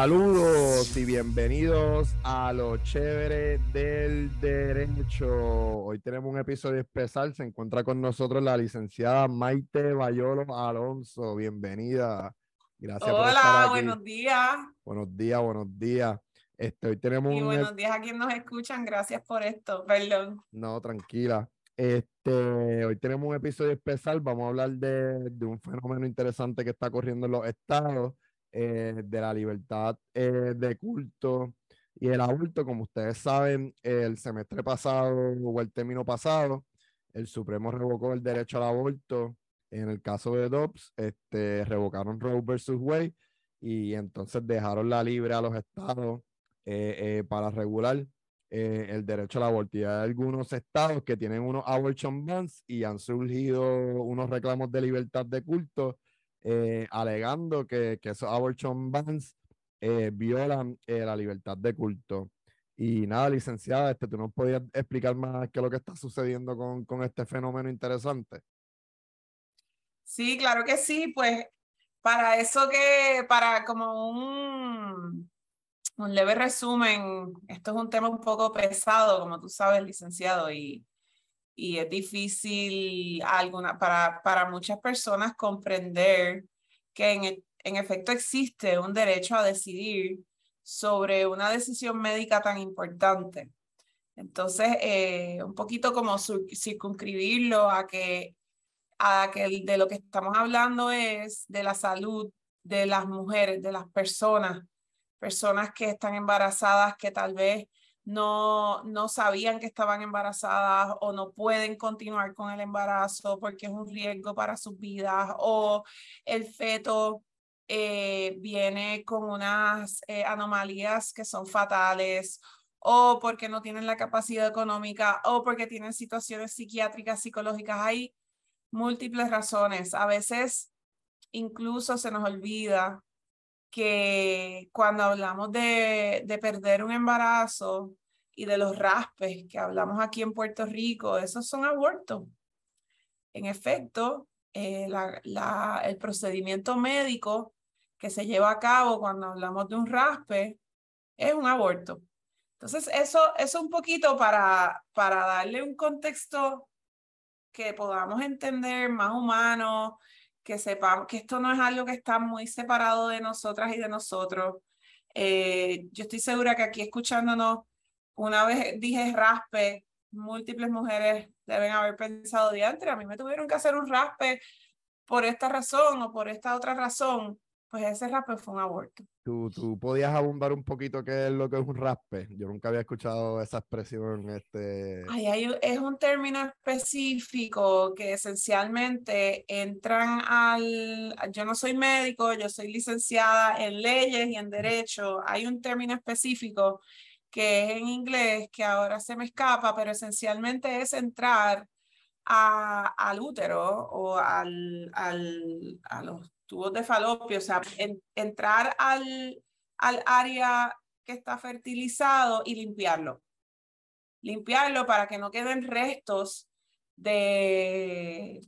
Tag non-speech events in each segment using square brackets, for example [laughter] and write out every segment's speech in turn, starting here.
Saludos y bienvenidos a lo chévere del derecho. Hoy tenemos un episodio especial. Se encuentra con nosotros la licenciada Maite Bayolo Alonso. Bienvenida. Gracias Hola, por estar aquí. buenos días. Buenos días, buenos días. Este, hoy tenemos y buenos días a quienes nos escuchan. Gracias por esto. Perdón. No, tranquila. Este, hoy tenemos un episodio especial. Vamos a hablar de, de un fenómeno interesante que está corriendo en los estados eh, de la libertad eh, de culto y el aborto. Como ustedes saben, el semestre pasado o el término pasado, el Supremo revocó el derecho al aborto. En el caso de Dobbs, este, revocaron Roe versus Wade y entonces dejaron la libre a los estados eh, para regular el derecho al aborto. Y hay algunos estados que tienen unos abortion bans y han surgido unos reclamos de libertad de culto eh, alegando que, que esos abortion bans eh, violan eh, la libertad de culto. Y nada, licenciada, este, ¿tú nos podías explicar más qué es lo que está sucediendo con, con este fenómeno interesante? Sí, claro que sí, pues para eso que, para como un, un leve resumen, esto es un tema un poco pesado, como tú sabes, licenciado, y y es difícil alguna, para, para muchas personas comprender que en, e, en efecto existe un derecho a decidir sobre una decisión médica tan importante. Entonces, eh, un poquito como circunscribirlo a que, a que de lo que estamos hablando es de la salud de las mujeres, de las personas, personas que están embarazadas, que tal vez no, no sabían que estaban embarazadas o no pueden continuar con el embarazo porque es un riesgo para sus vidas o el feto eh, viene con unas eh, anomalías que son fatales o porque no tienen la capacidad económica o porque tienen situaciones psiquiátricas, psicológicas. Hay múltiples razones. A veces incluso se nos olvida que cuando hablamos de, de perder un embarazo y de los raspes que hablamos aquí en Puerto Rico, esos son abortos. En efecto, eh, el procedimiento médico que se lleva a cabo cuando hablamos de un raspe es un aborto. Entonces, eso es un poquito para, para darle un contexto que podamos entender más humano, que sepamos que esto no es algo que está muy separado de nosotras y de nosotros. Eh, yo estoy segura que aquí escuchándonos, una vez dije raspe, múltiples mujeres deben haber pensado, diantre, a mí me tuvieron que hacer un raspe por esta razón o por esta otra razón pues ese raspe fue un aborto. ¿Tú, tú podías abundar un poquito qué es lo que es un raspe? Yo nunca había escuchado esa expresión. Este... Ay, hay, es un término específico que esencialmente entran al... Yo no soy médico, yo soy licenciada en leyes y en derecho. Hay un término específico que es en inglés, que ahora se me escapa, pero esencialmente es entrar al útero o al, a los tubos de falopio, o sea, entrar al, al área que está fertilizado y limpiarlo. Limpiarlo para que no queden restos de,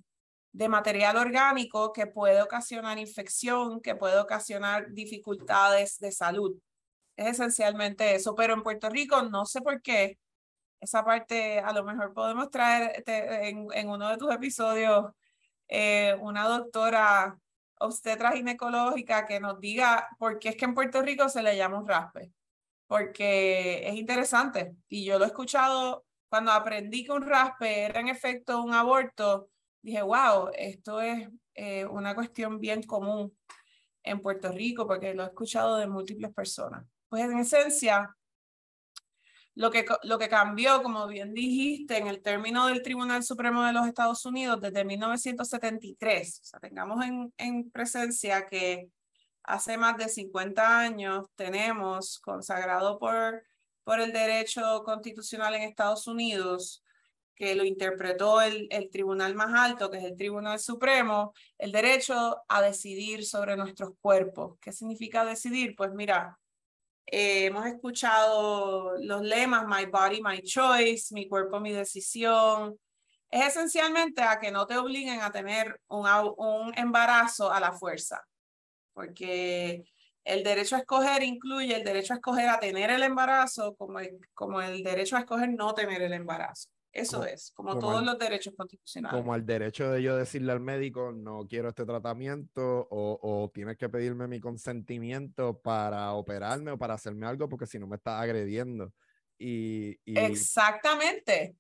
de material orgánico que puede ocasionar infección, que puede ocasionar dificultades de salud. Es esencialmente eso, pero en Puerto Rico no sé por qué. Esa parte a lo mejor podemos traer en, en uno de tus episodios eh, una doctora obstetra ginecológica que nos diga por qué es que en Puerto Rico se le llama un raspe. Porque es interesante y yo lo he escuchado cuando aprendí que un raspe era en efecto un aborto. Dije, wow, esto es eh, una cuestión bien común en Puerto Rico porque lo he escuchado de múltiples personas. Pues en esencia, lo que, lo que cambió, como bien dijiste, en el término del Tribunal Supremo de los Estados Unidos desde 1973, o sea, tengamos en, en presencia que hace más de 50 años tenemos consagrado por, por el derecho constitucional en Estados Unidos, que lo interpretó el, el tribunal más alto, que es el Tribunal Supremo, el derecho a decidir sobre nuestros cuerpos. ¿Qué significa decidir? Pues mira, eh, hemos escuchado los lemas My Body, My Choice, Mi cuerpo, mi decisión. Es esencialmente a que no te obliguen a tener un, embarazo a la fuerza, porque El derecho a escoger incluye el derecho a escoger a tener el embarazo como el derecho a escoger no tener el embarazo. Eso es, como, todos los derechos constitucionales. Como el derecho de yo decirle al médico, no quiero este tratamiento o, o tienes que pedirme mi consentimiento para operarme o para hacerme algo porque si no me estás agrediendo. Y, y... Exactamente.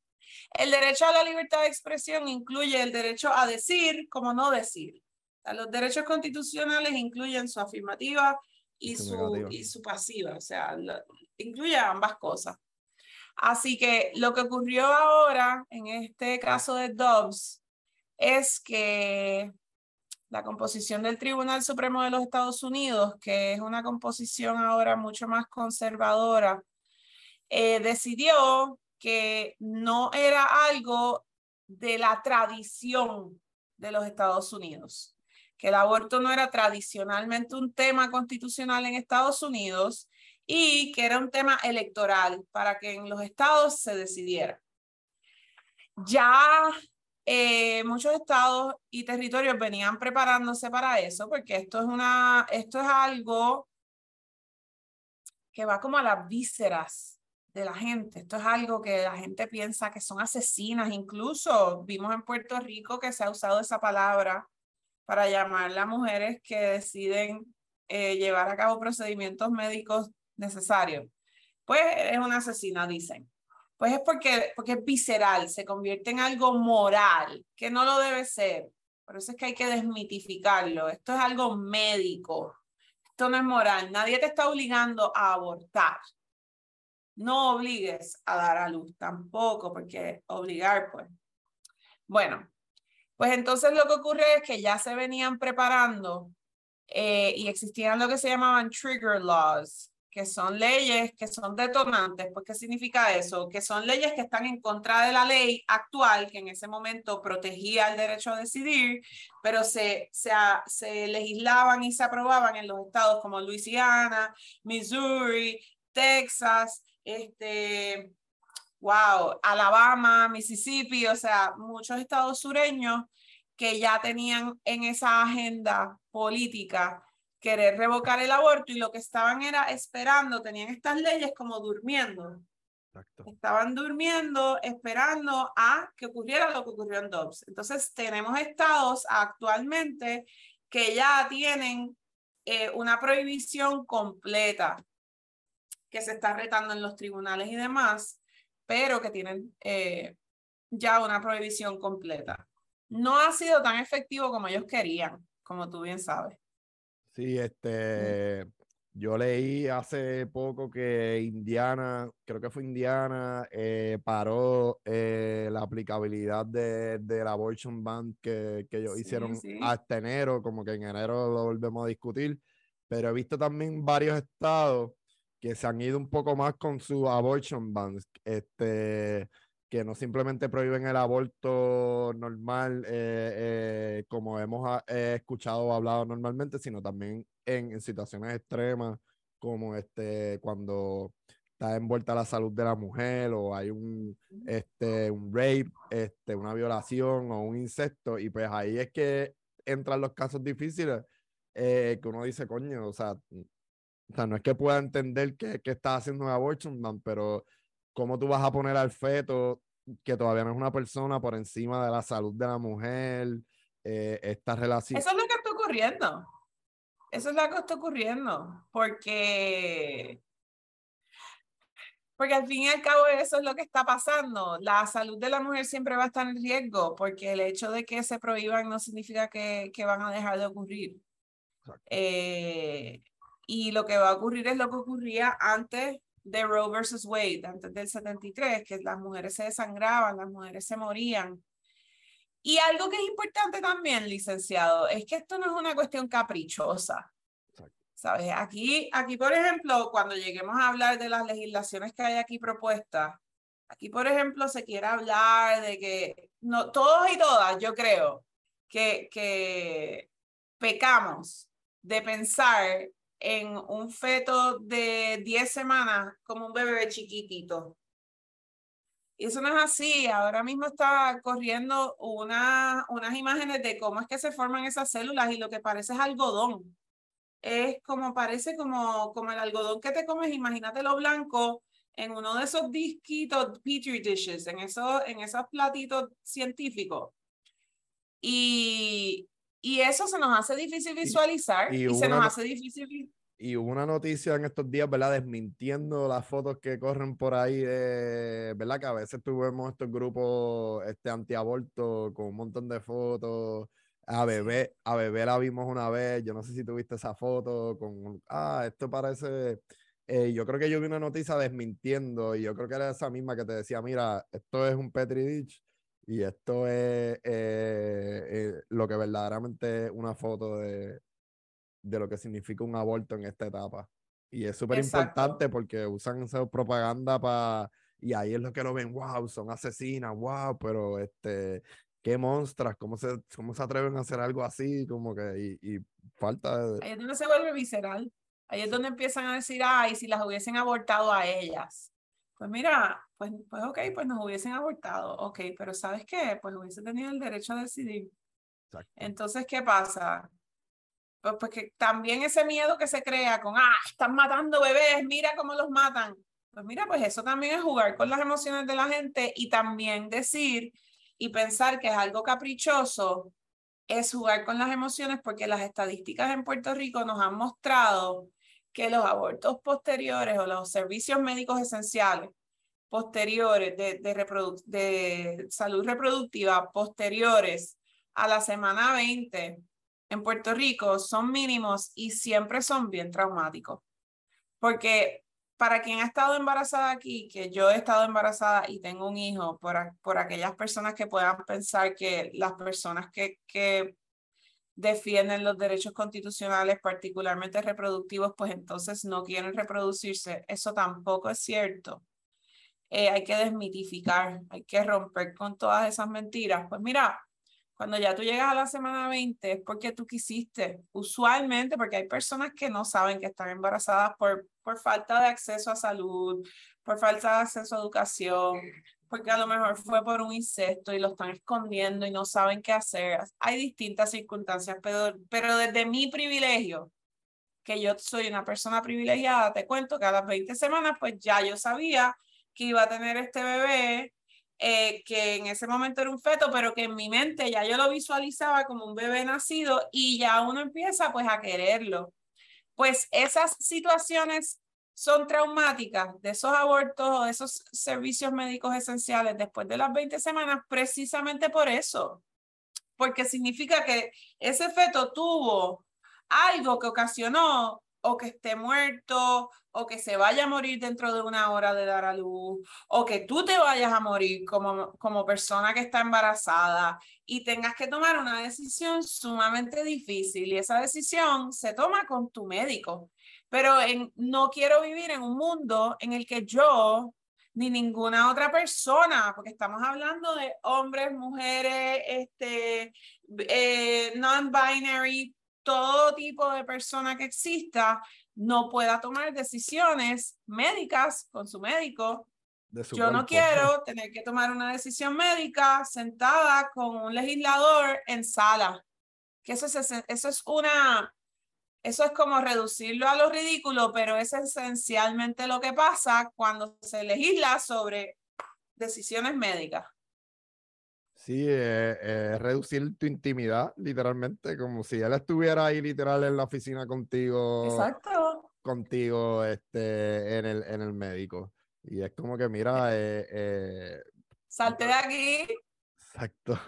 El derecho a la libertad de expresión incluye el derecho a decir como no decir. los derechos constitucionales incluyen su afirmativa y, su, y su pasiva, o sea, incluye ambas cosas. Así que lo que ocurrió ahora en este caso de Dobbs es que la composición del Tribunal Supremo de los Estados Unidos, que es una composición ahora mucho más conservadora, eh, decidió que no era algo de la tradición de los Estados Unidos, que el aborto no era tradicionalmente un tema constitucional en Estados Unidos y que era un tema electoral para que en los estados se decidiera. Ya eh, muchos estados y territorios venían preparándose para eso, porque esto es, una, esto es algo que va como a las vísceras de la gente. Esto es algo que la gente piensa que son asesinas. Incluso vimos en Puerto Rico que se ha usado esa palabra para llamar a mujeres que deciden eh, llevar a cabo procedimientos médicos necesario. Pues es una asesina, dicen. Pues es porque, porque es visceral, se convierte en algo moral, que no lo debe ser. Por eso es que hay que desmitificarlo. Esto es algo médico. Esto no es moral. Nadie te está obligando a abortar. No obligues a dar a luz tampoco, porque obligar, pues. Bueno, pues entonces lo que ocurre es que ya se venían preparando eh, y existían lo que se llamaban trigger laws, que son leyes que son detonantes. Pues, ¿qué significa eso? Que son leyes que están en contra de la ley actual, que en ese momento protegía el derecho a decidir, pero se, se, se legislaban y se aprobaban en los estados como Luisiana, Missouri, Texas, este, wow, Alabama, Mississippi, o sea, muchos estados sureños que ya tenían en esa agenda política querer revocar el aborto y lo que estaban era esperando, tenían estas leyes como durmiendo. Estaban durmiendo, esperando a que ocurriera lo que ocurrió en Dobbs. Entonces, tenemos estados actualmente que ya tienen eh, una prohibición completa que se está retando en los tribunales y demás, pero que tienen eh, ya una prohibición completa. No ha sido tan efectivo como ellos querían, como tú bien sabes. Sí, este, yo leí hace poco que Indiana, creo que fue Indiana, eh, paró eh, la aplicabilidad de, del abortion ban que, que ellos hicieron hasta enero, como que en enero lo volvemos a discutir, pero he visto también varios estados que se han ido un poco más con su abortion bans, este, que no simplemente prohíben el aborto normal, eh, eh, como hemos escuchado o hablado normalmente, sino también en, situaciones extremas, como este, cuando está envuelta la salud de la mujer o hay un, este, un rape, este, una violación o un insecto, y pues ahí es que entran los casos difíciles eh, que uno dice, coño, o sea, o sea, no es que pueda entender que, que está haciendo un abortion, man, pero cómo tú vas a poner al feto que todavía no es una persona por encima de la salud de la mujer, eh, esta relación. Eso es lo que está ocurriendo. Eso es lo que está ocurriendo, porque porque al fin y al cabo eso es lo que está pasando. La salud de la mujer siempre va a estar en riesgo, porque el hecho de que se prohíban no significa que, que van a dejar de ocurrir. Eh, y lo que va a ocurrir es lo que ocurría antes de Roe versus Wade, antes del 73, que las mujeres se desangraban, las mujeres se morían. Y algo que es importante también, licenciado, es que esto no es una cuestión caprichosa. ¿Sabes? Aquí, aquí, por ejemplo, cuando lleguemos a hablar de las legislaciones que hay aquí propuestas, aquí, por ejemplo, se quiere hablar de que no, todos y todas, yo creo, que, que pecamos de pensar en un feto de 10 semanas como un bebé chiquitito. Y eso no es así. Ahora mismo está corriendo una, unas imágenes de cómo es que se forman esas células y lo que parece es algodón. es como parece como, como el algodón que te comes, imagínate lo blanco en uno de esos disquitos petri dishes, en esos, en esos platitos científicos. Y, y eso se nos hace difícil visualizar y, se nos hace difícil. Y hubo una noticia en estos días, ¿verdad? Desmintiendo las fotos que corren por ahí, de, ¿verdad? Que a veces tuvimos estos grupos este, antiaborto con un montón de fotos a bebé, a bebé la vimos una vez, yo no sé si tuviste esa foto con, ah, esto parece, eh, yo creo que yo vi una noticia desmintiendo y yo creo que era esa misma que te decía, mira, esto es un Petri dish y esto es eh, eh, lo que verdaderamente es una foto de, de lo que significa un aborto en esta etapa. Y es súper importante porque usan esa propaganda para y ahí es lo que lo ven, wow, son asesinas, wow, pero este, qué monstras, cómo se, cómo se atreven a hacer algo así, como que, y, falta... Ahí es donde se vuelve visceral. Ahí es donde empiezan a decir, ay, si las hubiesen abortado a ellas. Pues mira, pues, pues ok, pues nos hubiesen abortado, ok, pero ¿sabes qué? Pues hubiese tenido el derecho a decidir. Entonces, ¿qué pasa? Pues, pues que también ese miedo que se crea con, ah, están matando bebés, mira cómo los matan. Pues mira, pues eso también es jugar con las emociones de la gente y también decir y pensar que es algo caprichoso es jugar con las emociones porque las estadísticas en Puerto Rico nos han mostrado que los abortos posteriores o los servicios médicos esenciales posteriores de, salud reproductiva posteriores a la semana 20 en Puerto Rico son mínimos y siempre son bien traumáticos. Porque para quien ha estado embarazada aquí, que yo he estado embarazada y tengo un hijo, por, aquellas personas que puedan pensar que las personas que defienden los derechos constitucionales, particularmente reproductivos, pues entonces no quieren reproducirse. Eso tampoco es cierto. Eh, hay que desmitificar, hay que romper con todas esas mentiras. Pues mira, cuando ya tú llegas a la semana 20 es porque tú quisiste, usualmente porque hay personas que no saben que están embarazadas por, por falta de acceso a salud, por falta de acceso a educación, porque a lo mejor fue por un incesto y lo están escondiendo y no saben qué hacer. Hay distintas circunstancias, pero, pero desde mi privilegio, que yo soy una persona privilegiada, te cuento que a las 20 semanas pues ya yo sabía que iba a tener este bebé eh, que en ese momento era un feto, pero que en mi mente ya yo lo visualizaba como un bebé nacido y ya uno empieza pues a quererlo. Pues esas situaciones son traumáticas de esos abortos o de esos servicios médicos esenciales después de las 20 semanas precisamente por eso, porque significa que ese feto tuvo algo que ocasionó o que esté muerto, o que se vaya a morir dentro de una hora de dar a luz, o que tú te vayas a morir como, como persona que está embarazada y tengas que tomar una decisión sumamente difícil y esa decisión se toma con tu médico. Pero en, no quiero vivir en un mundo en el que yo ni ninguna otra persona, porque estamos hablando de hombres, mujeres, este, eh, non-binary, todo tipo de persona que exista no pueda tomar decisiones médicas con su médico. Yo no quiero tener que tomar una decisión médica sentada con un legislador en sala. Que eso es, eso es una, eso es como reducirlo a lo ridículo, pero es esencialmente lo que pasa cuando se legisla sobre decisiones médicas. Sí, eh, reducir tu intimidad, literalmente, como si él estuviera ahí literal en la oficina contigo. Exacto. Contigo este, en, el, en el médico. Y es como que, mira, eh, eh, salte de aquí. Exacto.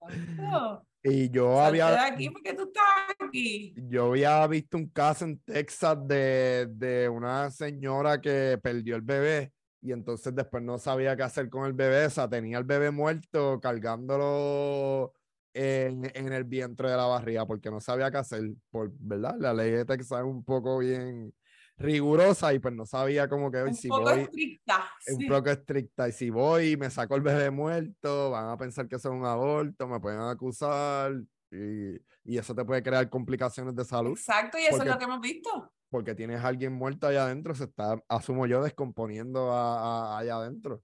Exacto. Y yo había. De aquí porque tú estás aquí. Yo había visto un caso en Texas de, de una señora que perdió el bebé y entonces después no sabía qué hacer con el bebé, o sea, tenía el bebé muerto cargándolo en, en el vientre de la barriga porque no sabía qué hacer, por, ¿verdad? La ley de Texas es un poco bien rigurosa y pues no sabía cómo que hoy si poco voy estricta, es un poco estricta y si voy y me saco el bebé muerto van a pensar que es un aborto me pueden acusar y, y, eso te puede crear complicaciones de salud exacto y eso es lo que hemos visto porque tienes a alguien muerto allá adentro, se está, asumo yo, descomponiendo allá adentro.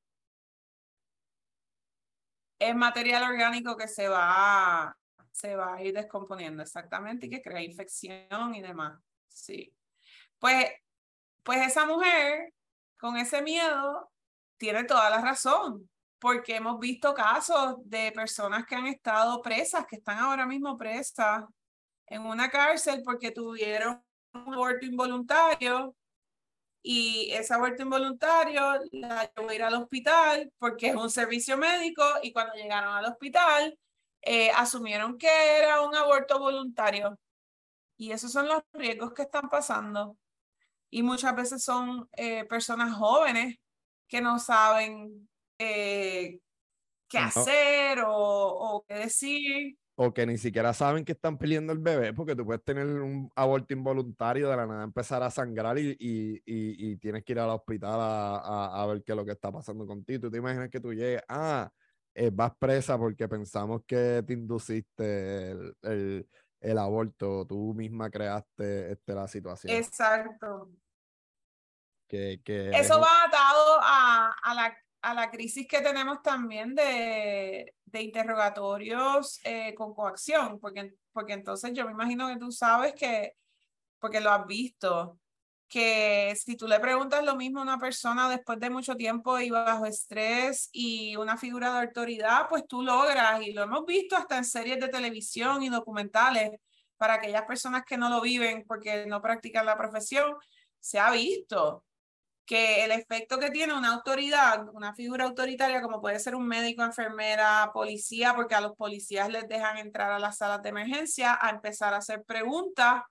Es material orgánico que se va, se va a ir descomponiendo, exactamente, y que crea infección y demás. Sí. Pues, pues esa mujer con ese miedo tiene toda la razón, porque hemos visto casos de personas que han estado presas, que están ahora mismo presas en una cárcel porque tuvieron un aborto involuntario y ese aborto involuntario la llevó a ir al hospital porque es un servicio médico y cuando llegaron al hospital eh, asumieron que era un aborto voluntario. Y esos son los riesgos que están pasando. Y muchas veces son eh, personas jóvenes que no saben eh, qué hacer o, o qué decir o que ni siquiera saben que están peleando el bebé, porque tú puedes tener un aborto involuntario de la nada empezar a sangrar y, y, y, tienes que ir al hospital a, a, ver qué es lo que está pasando contigo. Tú te imaginas que tú llegues, ah, eh, vas presa porque pensamos que te induciste el, el, el aborto, tú misma creaste este, la situación. Exacto. Que, que Eso va atado a, a la a la crisis que tenemos también de, de interrogatorios eh, con coacción, porque, porque entonces yo me imagino que tú sabes que, porque lo has visto, que si tú le preguntas lo mismo a una persona después de mucho tiempo y bajo estrés y una figura de autoridad, pues tú logras, y lo hemos visto hasta en series de televisión y documentales, para aquellas personas que no lo viven porque no practican la profesión, se ha visto que el efecto que tiene una autoridad, una figura autoritaria como puede ser un médico, enfermera, policía, porque a los policías les dejan entrar a las salas de emergencia a empezar a hacer preguntas,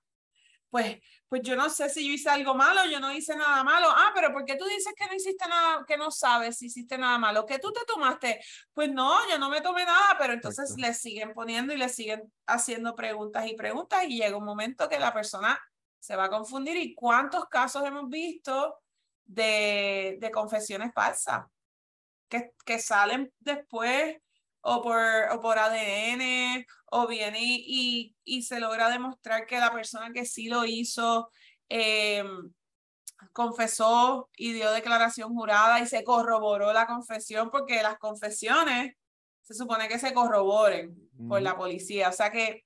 pues, pues yo no sé si yo hice algo malo, yo no hice nada malo. Ah, pero ¿por qué tú dices que no hiciste nada, que no sabes si hiciste nada malo? ¿Qué tú te tomaste? Pues no, yo no me tomé nada, pero entonces le siguen poniendo y le siguen haciendo preguntas y preguntas y llega un momento que la persona se va a confundir. ¿Y cuántos casos hemos visto? de, de confesiones falsas que, que salen después o por, o por ADN o viene y, y, se logra demostrar que la persona que sí lo hizo eh, confesó y dio declaración jurada y se corroboró la confesión porque las confesiones se supone que se corroboren por la policía. O sea que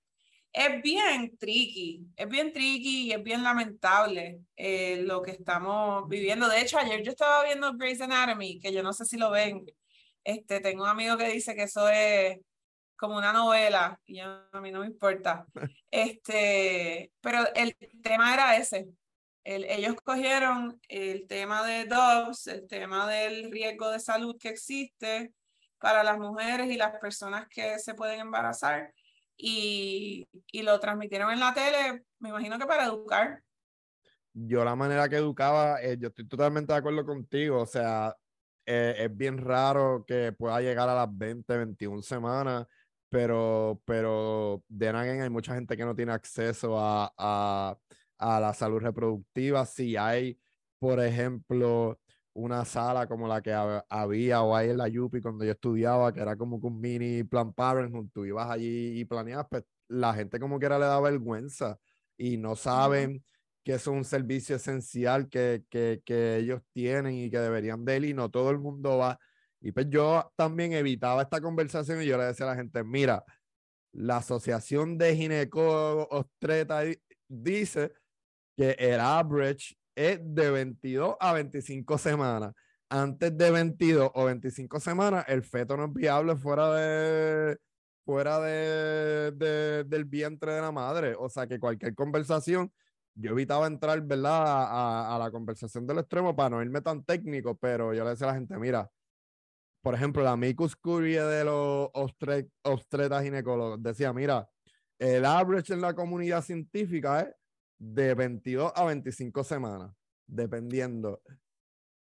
es bien tricky, es bien tricky y es bien lamentable eh, lo que estamos viviendo. De hecho, ayer yo estaba viendo Grey's Anatomy, que yo no sé si lo ven. Este, tengo un amigo que dice que eso es como una novela y a mí no me importa. [laughs] Este, pero el tema era ese. El, ellos cogieron el tema de Dobbs, el tema del riesgo de salud que existe para las mujeres y las personas que se pueden embarazar y, y lo transmitieron en la tele, me imagino que para educar. Yo la manera que educaba, eh, yo estoy totalmente de acuerdo contigo, o sea, eh, es bien raro que pueda llegar a las 20, 21 semanas, pero, pero de Nagen hay mucha gente que no tiene acceso a, a, a la salud reproductiva. Si hay, por ejemplo, una sala como la que había o hay en la Yupi cuando yo estudiaba, que era como un mini plan Parenthood, tú ibas allí y planeabas, pues la gente como que era le da vergüenza y no saben que es un servicio esencial que, que, que, ellos tienen y que deberían de él y no todo el mundo va. Y pues yo también evitaba esta conversación y yo le decía a la gente, mira, la Asociación de Ginecólogos Ostreta dice que el average es de 22 a 25 semanas. Antes de 22 o 25 semanas, el feto no es viable fuera de fuera de, del vientre de la madre. O sea que cualquier conversación, yo evitaba entrar, ¿verdad? A, a, la conversación del extremo para no irme tan técnico, pero yo le decía a la gente, mira, por ejemplo, la Micus Curie de los obstre ginecólogos decía, mira, el average en la comunidad científica es de 22 a 25 semanas, dependiendo.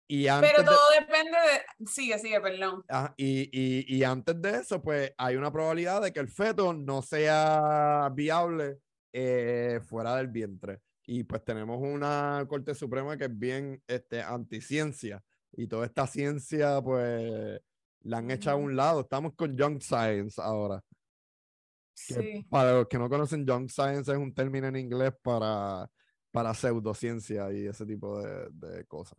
Y antes Pero todo depende de... Sigue, sigue, perdón. Ah, y, y, y, antes de eso, pues hay una probabilidad de que el feto no sea viable eh, fuera del vientre. Y pues tenemos una Corte Suprema que es bien este, anticiencia. Y toda esta ciencia, pues, la han hecho a un lado. Estamos con Young Science ahora. Para los que no conocen, junk science es un término en inglés para, para pseudociencia y ese tipo de, de cosas.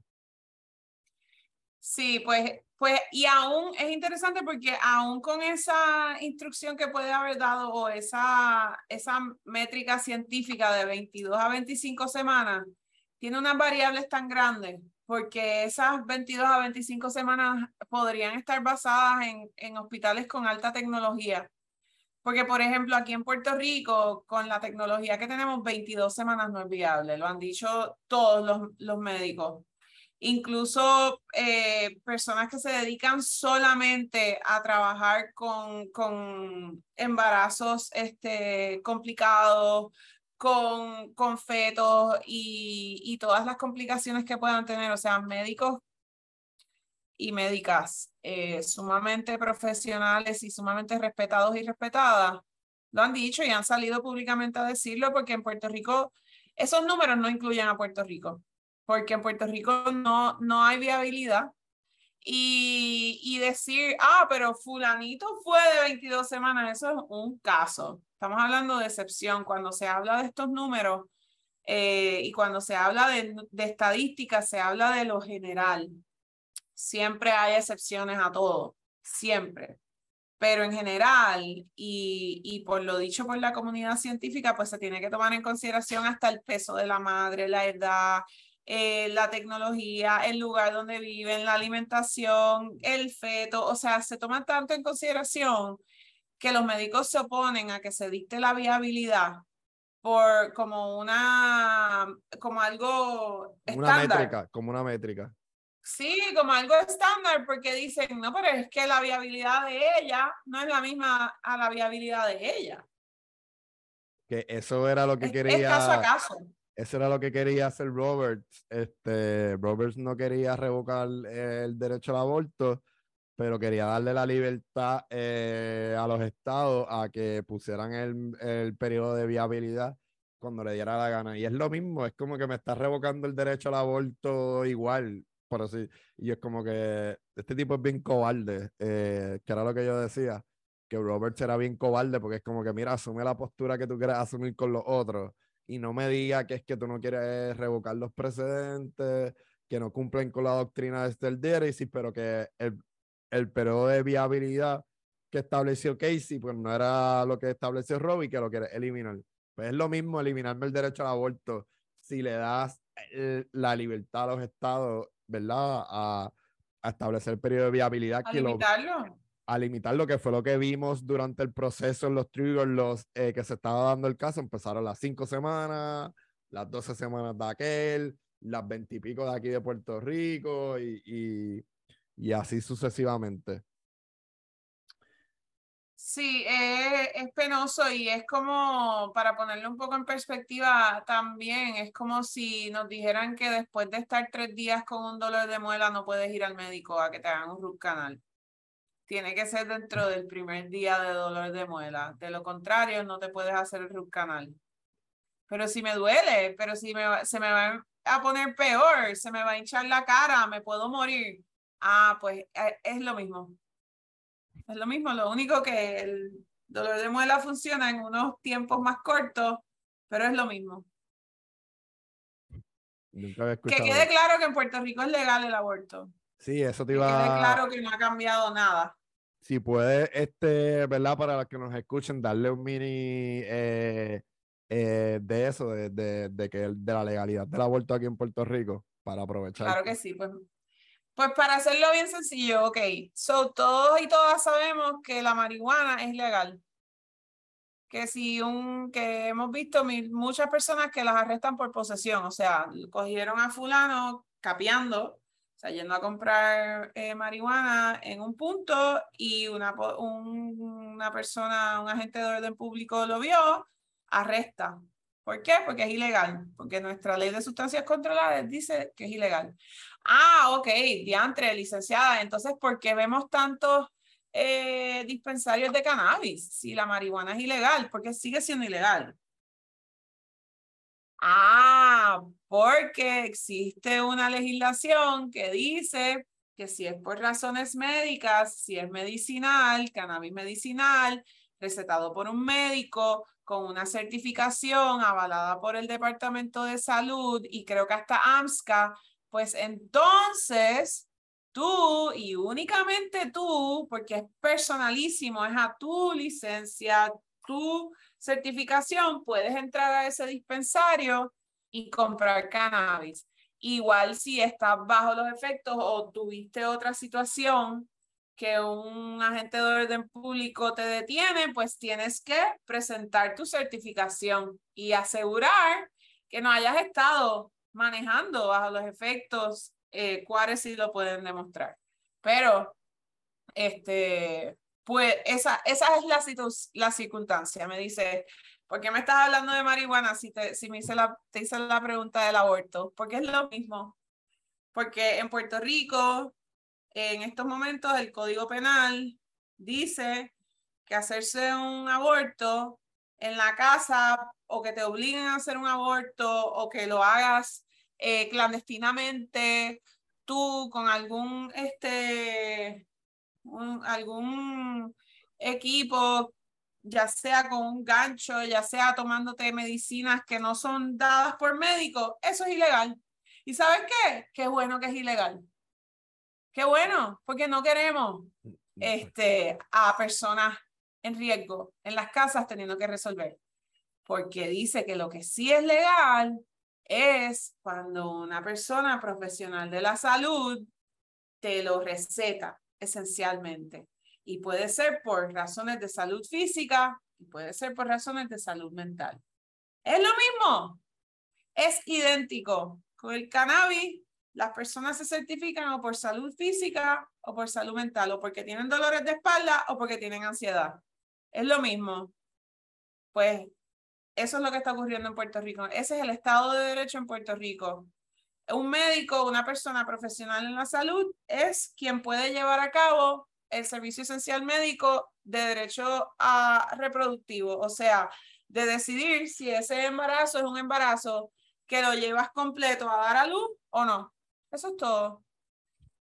Sí, pues, pues, y aún es interesante porque aún con esa instrucción que puede haber dado o esa, esa métrica científica de 22 a 25 semanas, tiene unas variables tan grandes porque esas 22 a 25 semanas podrían estar basadas en, en hospitales con alta tecnología. Porque, por ejemplo, aquí en Puerto Rico, con la tecnología que tenemos, 22 semanas no es viable. Lo han dicho todos los, los médicos. Incluso eh, personas que se dedican solamente a trabajar con, con embarazos este, complicados, con, con fetos y, y todas las complicaciones que puedan tener. O sea, médicos y médicas eh, sumamente profesionales y sumamente respetados y respetadas, lo han dicho y han salido públicamente a decirlo porque en Puerto Rico esos números no incluyen a Puerto Rico, porque en Puerto Rico no, no hay viabilidad. Y, y decir, ah, pero fulanito fue de 22 semanas, eso es un caso. Estamos hablando de excepción. Cuando se habla de estos números eh, y cuando se habla de, de estadísticas, se habla de lo general. Siempre hay excepciones a todo, siempre. Pero en general, y, y por lo dicho por la comunidad científica, pues se tiene que tomar en consideración hasta el peso de la madre, la edad, eh, la tecnología, el lugar donde viven, la alimentación, el feto, o sea, se toma tanto en consideración que los médicos se oponen a que se dicte la viabilidad por como una, como algo Una métrica, como una métrica. Sí, como algo estándar, porque dicen, no, pero es que la viabilidad de ella no es la misma a la viabilidad de ella. Que eso era lo que quería. Es caso a caso. Eso era lo que quería hacer Roberts. Este, Roberts no quería revocar el derecho al aborto, pero quería darle la libertad eh, a los estados a que pusieran el, el periodo de viabilidad cuando le diera la gana. Y es lo mismo, es como que me está revocando el derecho al aborto igual por así. Y es como que este tipo es bien cobarde, eh, que era lo que yo decía, que Robert era bien cobarde porque es como que, mira, asume la postura que tú quieres asumir con los otros y no me diga que es que tú no quieres revocar los precedentes, que no cumplen con la doctrina de Stell pero que el, el periodo de viabilidad que estableció Casey, pues no era lo que estableció Robbie, que lo quiere eliminar. Pues es lo mismo eliminarme el derecho al aborto si le das la libertad a los estados ¿verdad? A, a establecer el periodo de viabilidad. A limitarlo. A limitar lo que fue lo que vimos durante el proceso en los triggers, los eh, que se estaba dando el caso, empezaron las cinco semanas, las doce semanas de aquel, las veintipico de aquí de Puerto Rico y, y, así sucesivamente. Sí, es, penoso y es como, para ponerlo un poco en perspectiva también, es como si nos dijeran que después de estar tres días con un dolor de muela no puedes ir al médico a que te hagan un root canal. Tiene que ser dentro del primer día de dolor de muela. De lo contrario, no te puedes hacer el root canal. Pero si me duele, pero si me, se me va a poner peor, se me va a hinchar la cara, me puedo morir. Ah, pues eh, es lo mismo. Es lo mismo, lo único que el dolor de muela funciona en unos tiempos más cortos, pero es lo mismo. que quede claro que en Puerto Rico es legal el aborto. Sí, eso te iba Que claro que no ha cambiado nada. Si puede, este, ¿verdad? Para los que nos escuchen, darle un mini eh, eh, de eso, de, de, de, que, de la legalidad del aborto aquí en Puerto Rico, para aprovechar. Claro que sí, pues pues para hacerlo bien sencillo, ok. So, todos y todas sabemos que la marihuana es legal. Que si un, que hemos visto muchas personas que las arrestan por posesión, o sea, cogieron a fulano capeando, o sea, yendo a comprar eh, marihuana en un punto y una, una persona, un agente de orden público lo vio, arresta. ¿Por qué? Porque es ilegal, porque nuestra ley de sustancias controladas dice que es ilegal. Ah, ok, diantre, licenciada. Entonces, ¿por qué vemos tantos eh, dispensarios de cannabis si la marihuana es ilegal? Porque sigue siendo ilegal. Ah, porque existe una legislación que dice que si es por razones médicas, si es medicinal, cannabis medicinal, recetado por un médico con una certificación avalada por el Departamento de Salud y creo que hasta AMSCA, pues entonces tú y únicamente tú, porque es personalísimo, es a tu licencia, tu certificación, puedes entrar a ese dispensario y comprar cannabis. Igual si estás bajo los efectos o tuviste otra situación que un agente de orden público te detiene, pues tienes que presentar tu certificación y asegurar que no hayas estado manejando bajo los efectos, eh, cuáles sí lo pueden demostrar. Pero, este, pues esa, esa es la, la circunstancia. Me dice, ¿por qué me estás hablando de marihuana si, te, si me hice la, te hice la pregunta del aborto? Porque es lo mismo. Porque en Puerto Rico en estos momentos el Código Penal dice que hacerse un aborto en la casa o que te obliguen a hacer un aborto o que lo hagas eh, clandestinamente tú con algún este algún equipo ya sea con un gancho, ya sea tomándote medicinas que no son dadas por médicos, eso es ilegal. ¿Y sabes qué? Qué bueno que es ilegal. Qué bueno, porque no queremos este, a personas en riesgo en las casas teniendo que resolver. Porque dice que lo que sí es legal es cuando una persona profesional de la salud te lo receta esencialmente. Y puede ser por razones de salud física y puede ser por razones de salud mental. Es lo mismo. Es idéntico. Con el cannabis las personas se certifican o por salud física o por salud mental, o porque tienen dolores de espalda o porque tienen ansiedad. Es lo mismo. Pues eso es lo que está ocurriendo en Puerto Rico. Ese es el Estado de Derecho en Puerto Rico. Un médico, una persona profesional en la salud, es quien puede llevar a cabo el servicio esencial médico de derecho a reproductivo, o sea, de decidir si ese embarazo es un embarazo que lo llevas completo a dar a luz o no. Eso es todo.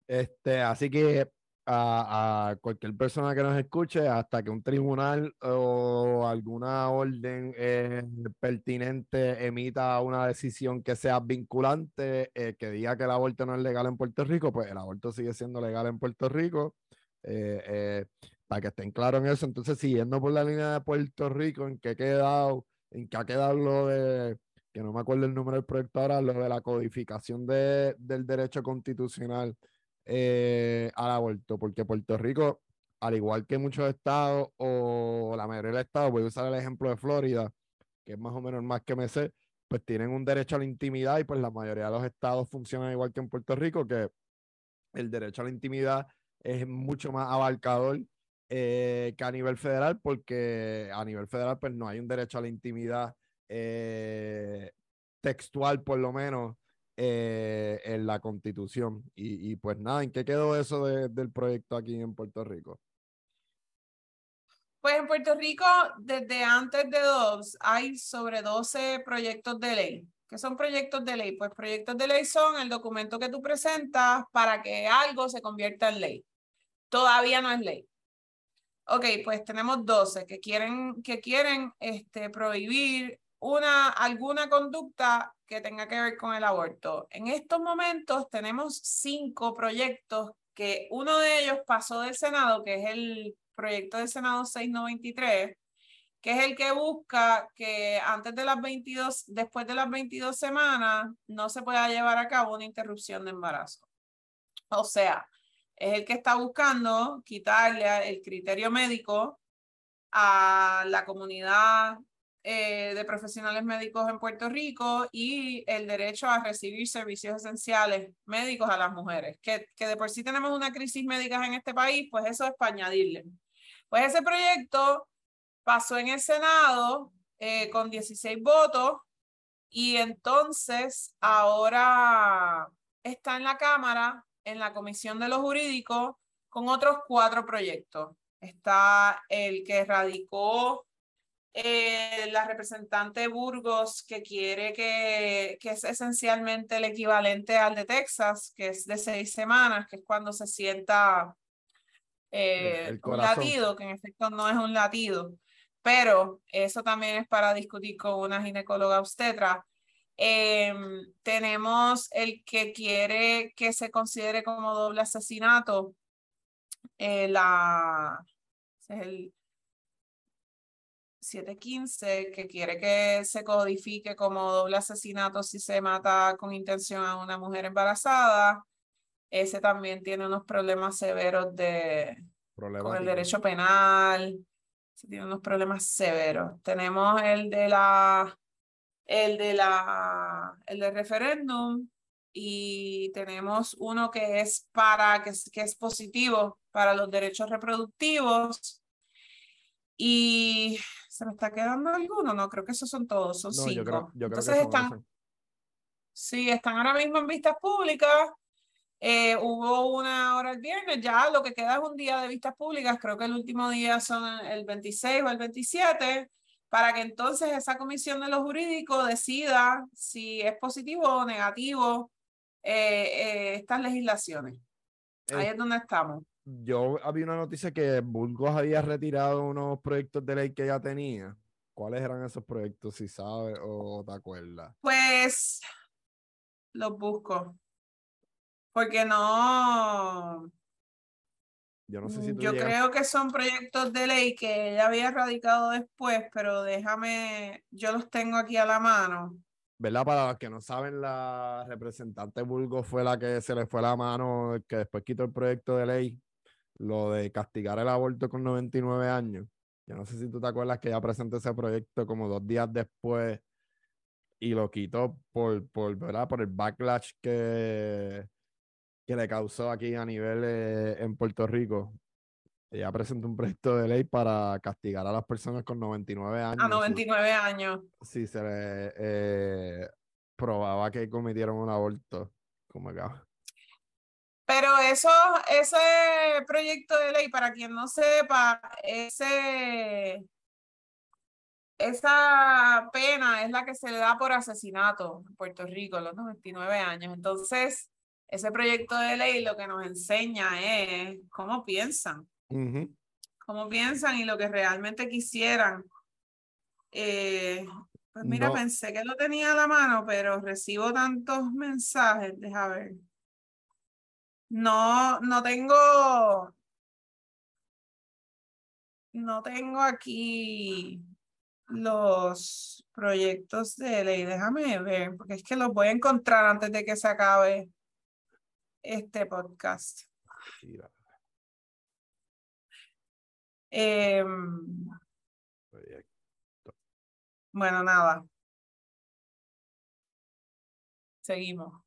Este, así que a, cualquier persona que nos escuche, hasta que un tribunal o alguna orden eh, pertinente emita una decisión que sea vinculante, eh, que diga que el aborto no es legal en Puerto Rico, pues el aborto sigue siendo legal en Puerto Rico. Eh, para que estén claros en eso. Entonces, siguiendo por la línea de Puerto Rico, en qué ha quedado, en qué ha quedado lo de que no me acuerdo el número del proyecto ahora, lo de la codificación de, del derecho constitucional eh, al aborto, porque Puerto Rico, al igual que muchos estados o la mayoría de los estados, voy a usar el ejemplo de Florida, que es más o menos más que me sé, pues tienen un derecho a la intimidad y pues la mayoría de los estados funcionan igual que en Puerto Rico, que el derecho a la intimidad es mucho más abarcador eh, que a nivel federal, porque a nivel federal pues no hay un derecho a la intimidad eh, textual por lo menos eh, en la constitución. Y, pues nada, ¿en qué quedó eso del proyecto aquí en Puerto Rico? Pues en Puerto Rico, desde antes de dos, hay sobre 12 proyectos de ley. ¿Qué son proyectos de ley? Pues proyectos de ley son el documento que tú presentas para que algo se convierta en ley. Todavía no es ley. Ok, pues tenemos 12 que quieren, que quieren este, prohibir una, alguna conducta que tenga que ver con el aborto. En estos momentos tenemos cinco proyectos que uno de ellos pasó del Senado, que es el proyecto del Senado 693, que es el que busca que antes de las 22, después de las 22 semanas, no se pueda llevar a cabo una interrupción de embarazo. O sea, es el que está buscando quitarle el criterio médico a la comunidad eh, de profesionales médicos en Puerto Rico y el derecho a recibir servicios esenciales médicos a las mujeres, que, que de por sí tenemos una crisis médica en este país, pues eso es para añadirle. Pues ese proyecto pasó en el Senado eh, con 16 votos y entonces ahora está en la Cámara, en la Comisión de los Jurídicos, con otros cuatro proyectos. Está el que radicó eh, la representante Burgos que quiere que, que es esencialmente el equivalente al de Texas, que es de seis semanas, que es cuando se sienta eh, un latido, que en efecto no es un latido, pero eso también es para discutir con una ginecóloga obstetra. Em, tenemos el que quiere que se considere como doble asesinato. Eh, la, el 715, que quiere que se codifique como doble asesinato si se mata con intención a una mujer embarazada. Ese también tiene unos problemas severos de, con el derecho penal. tiene unos problemas severos. Tenemos el de la el de la el del referéndum y tenemos uno que es para que, que es positivo para los derechos reproductivos y se me está quedando alguno no creo que esos son todos son cinco entonces están sí están ahora mismo en vistas públicas eh, hubo una hora el viernes, ya lo que queda es un día de vistas públicas, creo que el último día son el 26 o el 27, para que entonces esa comisión de lo jurídico decida si es positivo o negativo eh, eh, estas legislaciones. Ahí es donde estamos. Yo había una noticia que Burgos había retirado unos proyectos de ley que ya tenía. ¿Cuáles eran esos proyectos, si sabes o te acuerdas? Pues los busco. Porque no. Yo no sé si tú Yo creo que son proyectos de ley que ella había radicado después, pero déjame, yo los tengo aquí a la mano. ¿Verdad? Para los que no saben, la representante Bulgo fue la que se le fue la mano, que después quitó el proyecto de ley, lo de castigar el aborto con 99 años. Yo no sé si tú te acuerdas que ella presentó ese proyecto como dos días después y lo quitó por, por, ¿verdad? por el backlash que, que le causó aquí a nivel eh, en Puerto Rico. Ella presentó un proyecto de ley para castigar a las personas con 99 años. A 99 años. Si se le eh, probaba que cometieron un aborto. Como acá. Pero eso, ese proyecto de ley, para quien no sepa, ese, esa pena es la que se le da por asesinato en Puerto Rico, los 99 años. Entonces, ese proyecto de ley lo que nos enseña es cómo piensan, cómo piensan y lo que realmente quisieran. Eh, pues mira, pensé que lo tenía a la mano, pero recibo tantos mensajes, deja ver. No, no tengo, no tengo aquí los proyectos de ley. Déjame ver, porque es que los voy a encontrar antes de que se acabe este podcast. Em, bueno, nada. Seguimos.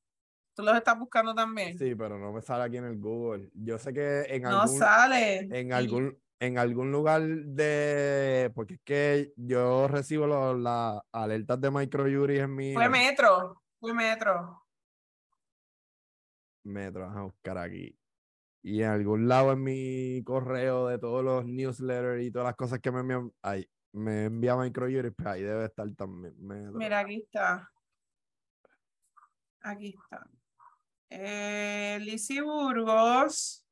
¿Tú los estás buscando también? Sí, pero no me sale aquí en el Google. Yo sé que en no sale. En algún, en algún lugar de. Porque es que yo recibo las alertas de microjury en mi. Fue Metro. Fue Metro metro, a buscar aquí. Y en algún lado en mi correo de todos los newsletters y todas las cosas que me envían, ahí, me envía Microjury, pues ahí debe estar también. Mira, aquí está. Aquí está. Eh, Burgos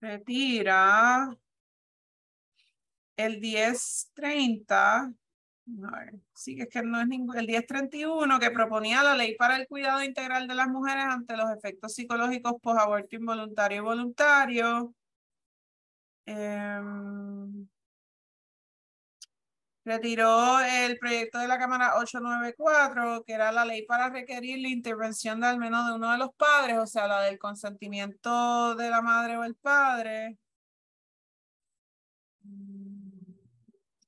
retira el 1030 sí, que es que no es ningún. El 1031 que proponía la ley para el cuidado integral de las mujeres ante los efectos psicológicos post-aborto involuntario y voluntario. Em, retiró el proyecto de la Cámara 894, que era la ley para requerir la intervención de al menos de uno de los padres, o sea, la del consentimiento de la madre o el padre.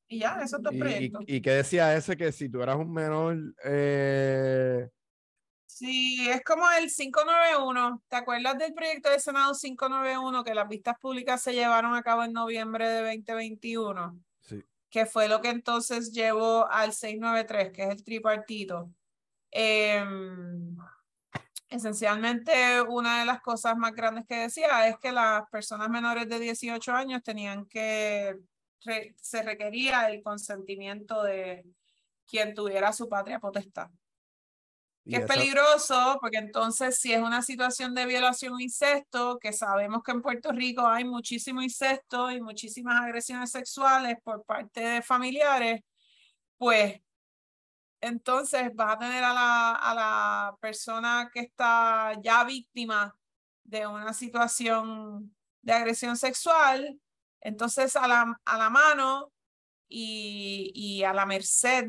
Y ya, esos dos proyectos. Y, qué decía ese que si tú eras un menor... Eh... Sí, es como el 591. ¿Te acuerdas del proyecto de Senado 591 que las vistas públicas se llevaron a cabo en noviembre de 2021? Que fue lo que entonces llevó al 693, que es el tripartito. Em, esencialmente, una de las cosas más grandes que decía es que las personas menores de 18 años tenían que se requería el consentimiento de quien tuviera su patria potestad. Que es peligroso porque entonces si es una situación de violación o incesto, que sabemos que en Puerto Rico hay muchísimo incesto y muchísimas agresiones sexuales por parte de familiares, pues entonces vas a tener a la, a la persona que está ya víctima de una situación de agresión sexual, entonces a la, a la mano y, y a la merced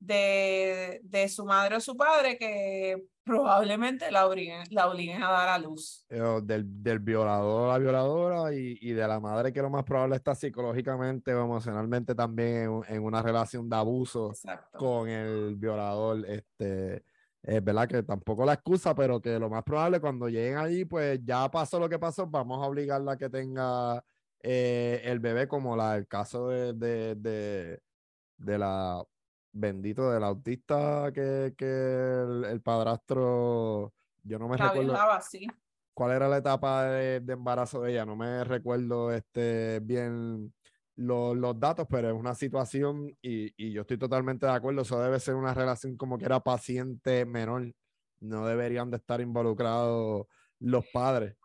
de, de, su madre o su padre que probablemente la obliguen, la obliguen a dar a luz. Del, del violador a la violadora y, y, de la madre que lo más probable está psicológicamente o emocionalmente también en, en una relación de abuso Exacto. con el violador. Este, es verdad que tampoco la excusa, pero que lo más probable cuando lleguen allí, pues ya pasó lo que pasó, vamos a obligarla a que tenga eh, el bebé, como la, el caso de, de, de, de la bendito del autista que, que el, el, padrastro, yo no me la recuerdo violaba, sí. cuál era la etapa de, de, embarazo de ella, no me recuerdo este bien los, los datos, pero es una situación y, y, yo estoy totalmente de acuerdo, eso debe ser una relación como que era paciente menor, no deberían de estar involucrados los padres.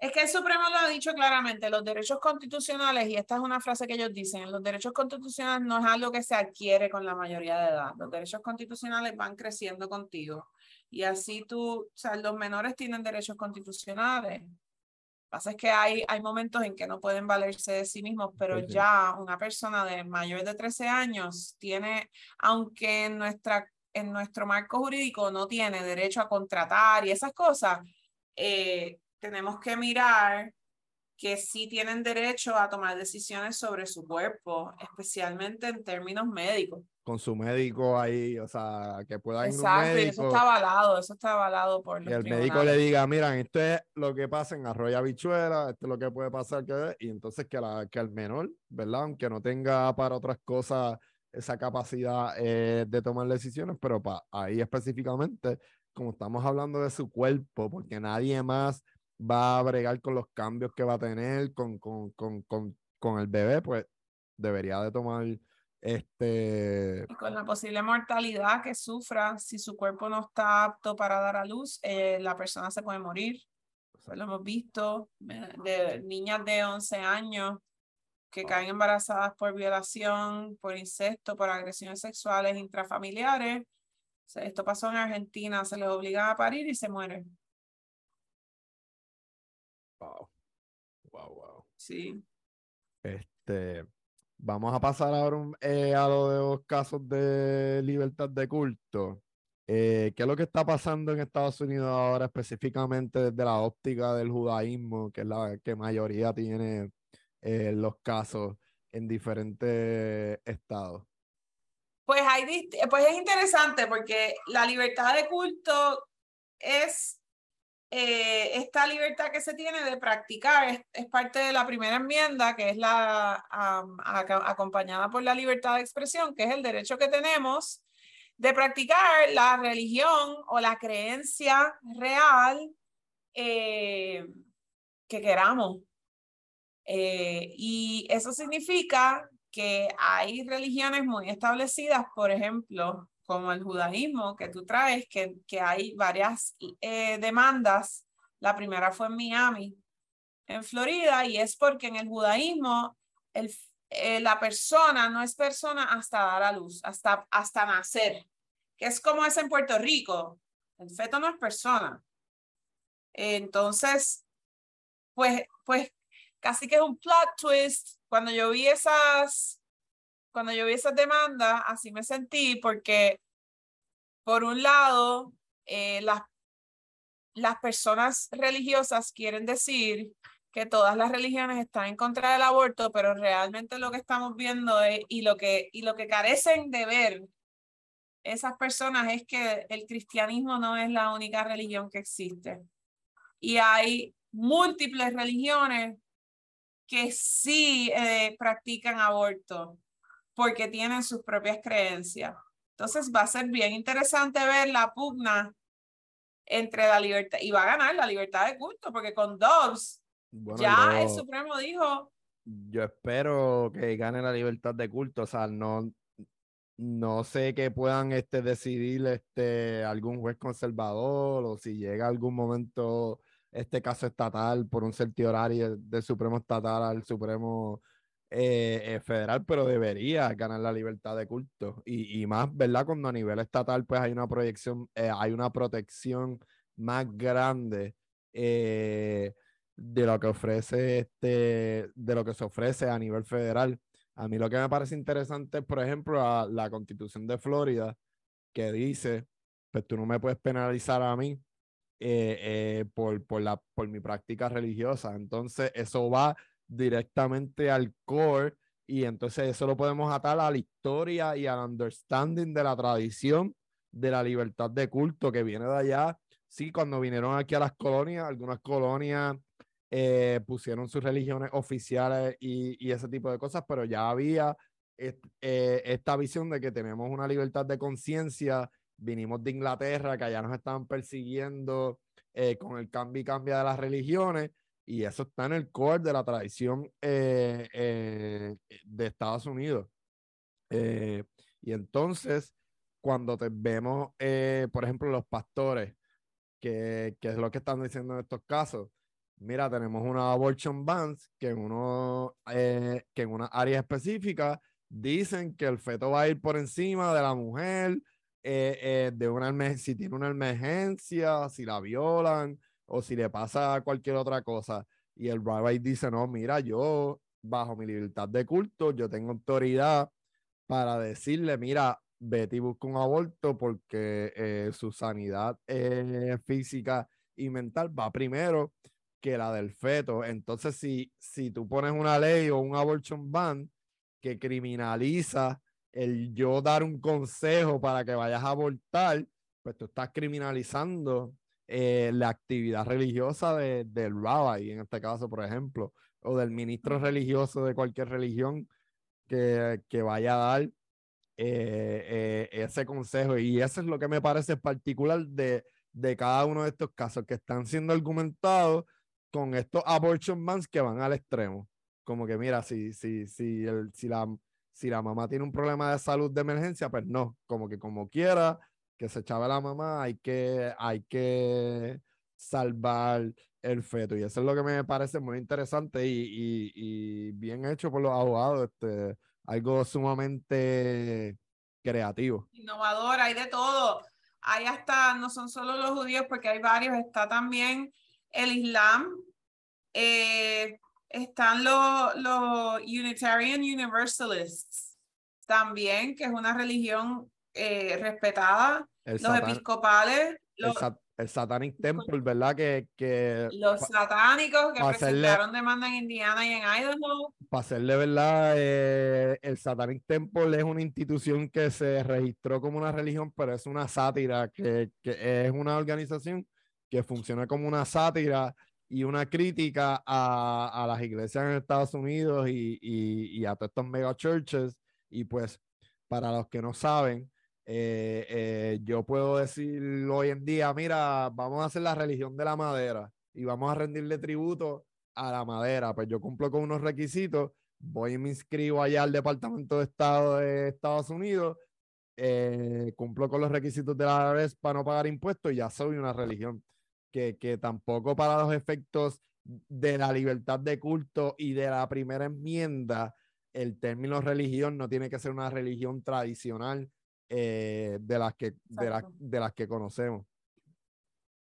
Es que el Supremo lo ha dicho claramente, los derechos constitucionales, y esta es una frase que ellos dicen, los derechos constitucionales no es algo que se adquiere con la mayoría de edad, los derechos constitucionales van creciendo contigo. Y así tú, o sea, los menores tienen derechos constitucionales. Lo que pasa es que hay, hay momentos en que no pueden valerse de sí mismos, pero sí. ya una persona de mayor de 13 años tiene, aunque en, nuestra, en nuestro marco jurídico no tiene derecho a contratar y esas cosas, eh, tenemos que mirar que sí tienen derecho a tomar decisiones sobre su cuerpo, especialmente en términos médicos. Con su médico ahí, o sea, que pueda ir Exacto, un médico, y eso está avalado, eso está avalado por los y el médico le diga, mira, esto es lo que pasa en Arroyo Habichuela, esto es lo que puede pasar, que, y entonces que, la, que el menor, ¿verdad? Aunque no tenga para otras cosas esa capacidad eh, de tomar decisiones, pero para ahí específicamente, como estamos hablando de su cuerpo, porque nadie más va a bregar con los cambios que va a tener con, con, con, con, el bebé, pues debería de tomar este... Y con la posible mortalidad que sufra, si su cuerpo no está apto para dar a luz, eh, la persona se puede morir. Eso lo hemos visto de niñas de 11 años que caen embarazadas por violación, por incesto, por agresiones sexuales intrafamiliares. Esto pasó en Argentina, se les obliga a parir y se mueren. Wow. Wow, wow. Sí. Este, vamos a pasar ahora un, eh, a lo de los casos de libertad de culto. Eh, ¿Qué es lo que está pasando en Estados Unidos ahora específicamente desde la óptica del judaísmo, que es la que mayoría tiene eh, los casos en diferentes estados? Pues, hay, pues es interesante porque la libertad de culto es eh, esta libertad que se tiene de practicar es, parte de la primera enmienda, que es la acompañada por la libertad de expresión, que es el derecho que tenemos de practicar la religión o la creencia real eh, que queramos. Eh, y eso significa que hay religiones muy establecidas, por ejemplo, como el judaísmo que tú traes, que, que hay varias eh, demandas. La primera fue en Miami, en Florida, y es porque en el judaísmo el, eh, la persona no es persona hasta dar a luz, hasta, hasta nacer, que es como es en Puerto Rico. El feto no es persona. Entonces, pues, pues casi que es un plot twist. Cuando yo vi esas cuando yo vi esa demanda, así me sentí porque, por un lado, eh, las, las personas religiosas quieren decir que todas las religiones están en contra del aborto, pero realmente lo que estamos viendo es, y, lo que, y lo que carecen de ver esas personas es que el cristianismo no es la única religión que existe. Y hay múltiples religiones que sí eh, practican aborto porque tienen sus propias creencias. Entonces va a ser bien interesante ver la pugna entre la libertad, y va a ganar la libertad de culto, porque con Dobbs bueno, ya yo, el Supremo dijo... Yo espero que gane la libertad de culto, o sea, no, no sé que puedan este, decidir este, algún juez conservador o si llega algún momento este caso estatal por un certiorario del Supremo Estatal al Supremo eh, federal, pero debería ganar la libertad de culto. Y, y, más, ¿verdad? Cuando a nivel estatal, pues hay una proyección, hay una protección más grande de lo que ofrece este, de lo que se ofrece a nivel federal. A mí lo que me parece interesante es, por ejemplo, la constitución de Florida, que dice, pues tú no me puedes penalizar a mí eh, eh, por, por, la, por mi práctica religiosa. Entonces, eso va directamente al core y entonces eso lo podemos atar a la historia y al understanding de la tradición de la libertad de culto que viene de allá. Sí, cuando vinieron aquí a las colonias, algunas colonias eh, pusieron sus religiones oficiales y, ese tipo de cosas, pero ya había esta visión de que tenemos una libertad de conciencia vinimos de Inglaterra, que allá nos estaban persiguiendo eh, con el cambio y cambio de las religiones, y eso está en el core de la tradición eh, eh, de Estados Unidos. y entonces, cuando te vemos, por ejemplo, los pastores, que, que, es lo que están diciendo en estos casos, mira, tenemos una abortion bans que en, uno, que en una área específica dicen que el feto va a ir por encima de la mujer eh, eh, de una si tiene una emergencia, si la violan o si le pasa cualquier otra cosa. Y el rabbi dice, no, mira, yo bajo mi libertad de culto, yo tengo autoridad para decirle, mira, Betty busca un aborto porque eh, su sanidad física y mental va primero que la del feto. Entonces, si, si tú pones una ley o un abortion ban que criminaliza el yo dar un consejo para que vayas a abortar, pues tú estás criminalizando eh, la actividad religiosa de, del rabbi, en este caso, por ejemplo, o del ministro religioso de cualquier religión que, que vaya a dar eh, eh, ese consejo. Y eso es lo que me parece particular de, de cada uno de estos casos que están siendo argumentados con estos abortion bans que van al extremo. Como que mira, si, si, si, el, si la si la mamá tiene un problema de salud de emergencia, pues no, como que como quiera, que se echaba la mamá, hay que, hay que salvar el feto. Y eso es lo que me parece muy interesante y, bien hecho por los abogados, este, algo sumamente creativo. Innovador, hay de todo. Hay hasta, no son solo los judíos, porque hay varios, está también el Islam. Eh, están los, los Unitarian Universalists también, que es una religión eh, respetada. Los episcopales. el, Satanic Temple, ¿verdad? Que, que los satánicos que presentaron demanda en Indiana y en Idaho. Para hacerle verdad, eh, el Satanic Temple es una institución que se registró como una religión, pero es una sátira, que, que es una organización que funciona como una sátira y una crítica a, a, las iglesias en Estados Unidos y, y, y, a todos estos mega churches. Y pues, para los que no saben, eh, eh, yo puedo decir hoy en día, mira, vamos a hacer la religión de la madera y vamos a rendirle tributo a la madera. Pues yo cumplo con unos requisitos, voy y me inscribo allá al Departamento de Estado de Estados Unidos, eh, cumplo con los requisitos de la vez para no pagar impuestos y ya soy una religión que, que tampoco para los efectos de la libertad de culto y de la primera enmienda, el término religión no tiene que ser una religión tradicional eh, de, las que, de, de, las que conocemos.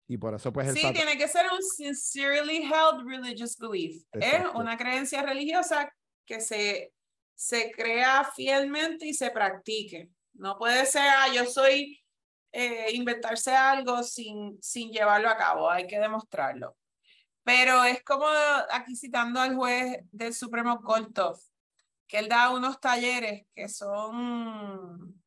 Y por eso pues... sí, tiene que ser un sincerely held religious belief. Es una creencia religiosa que se, se crea fielmente y se practique. No puede ser, ah, yo soy eh, inventarse algo sin, sin llevarlo a cabo, hay que demostrarlo. Pero es como aquí citando al juez del Supremo Koltov, que él da unos talleres que son,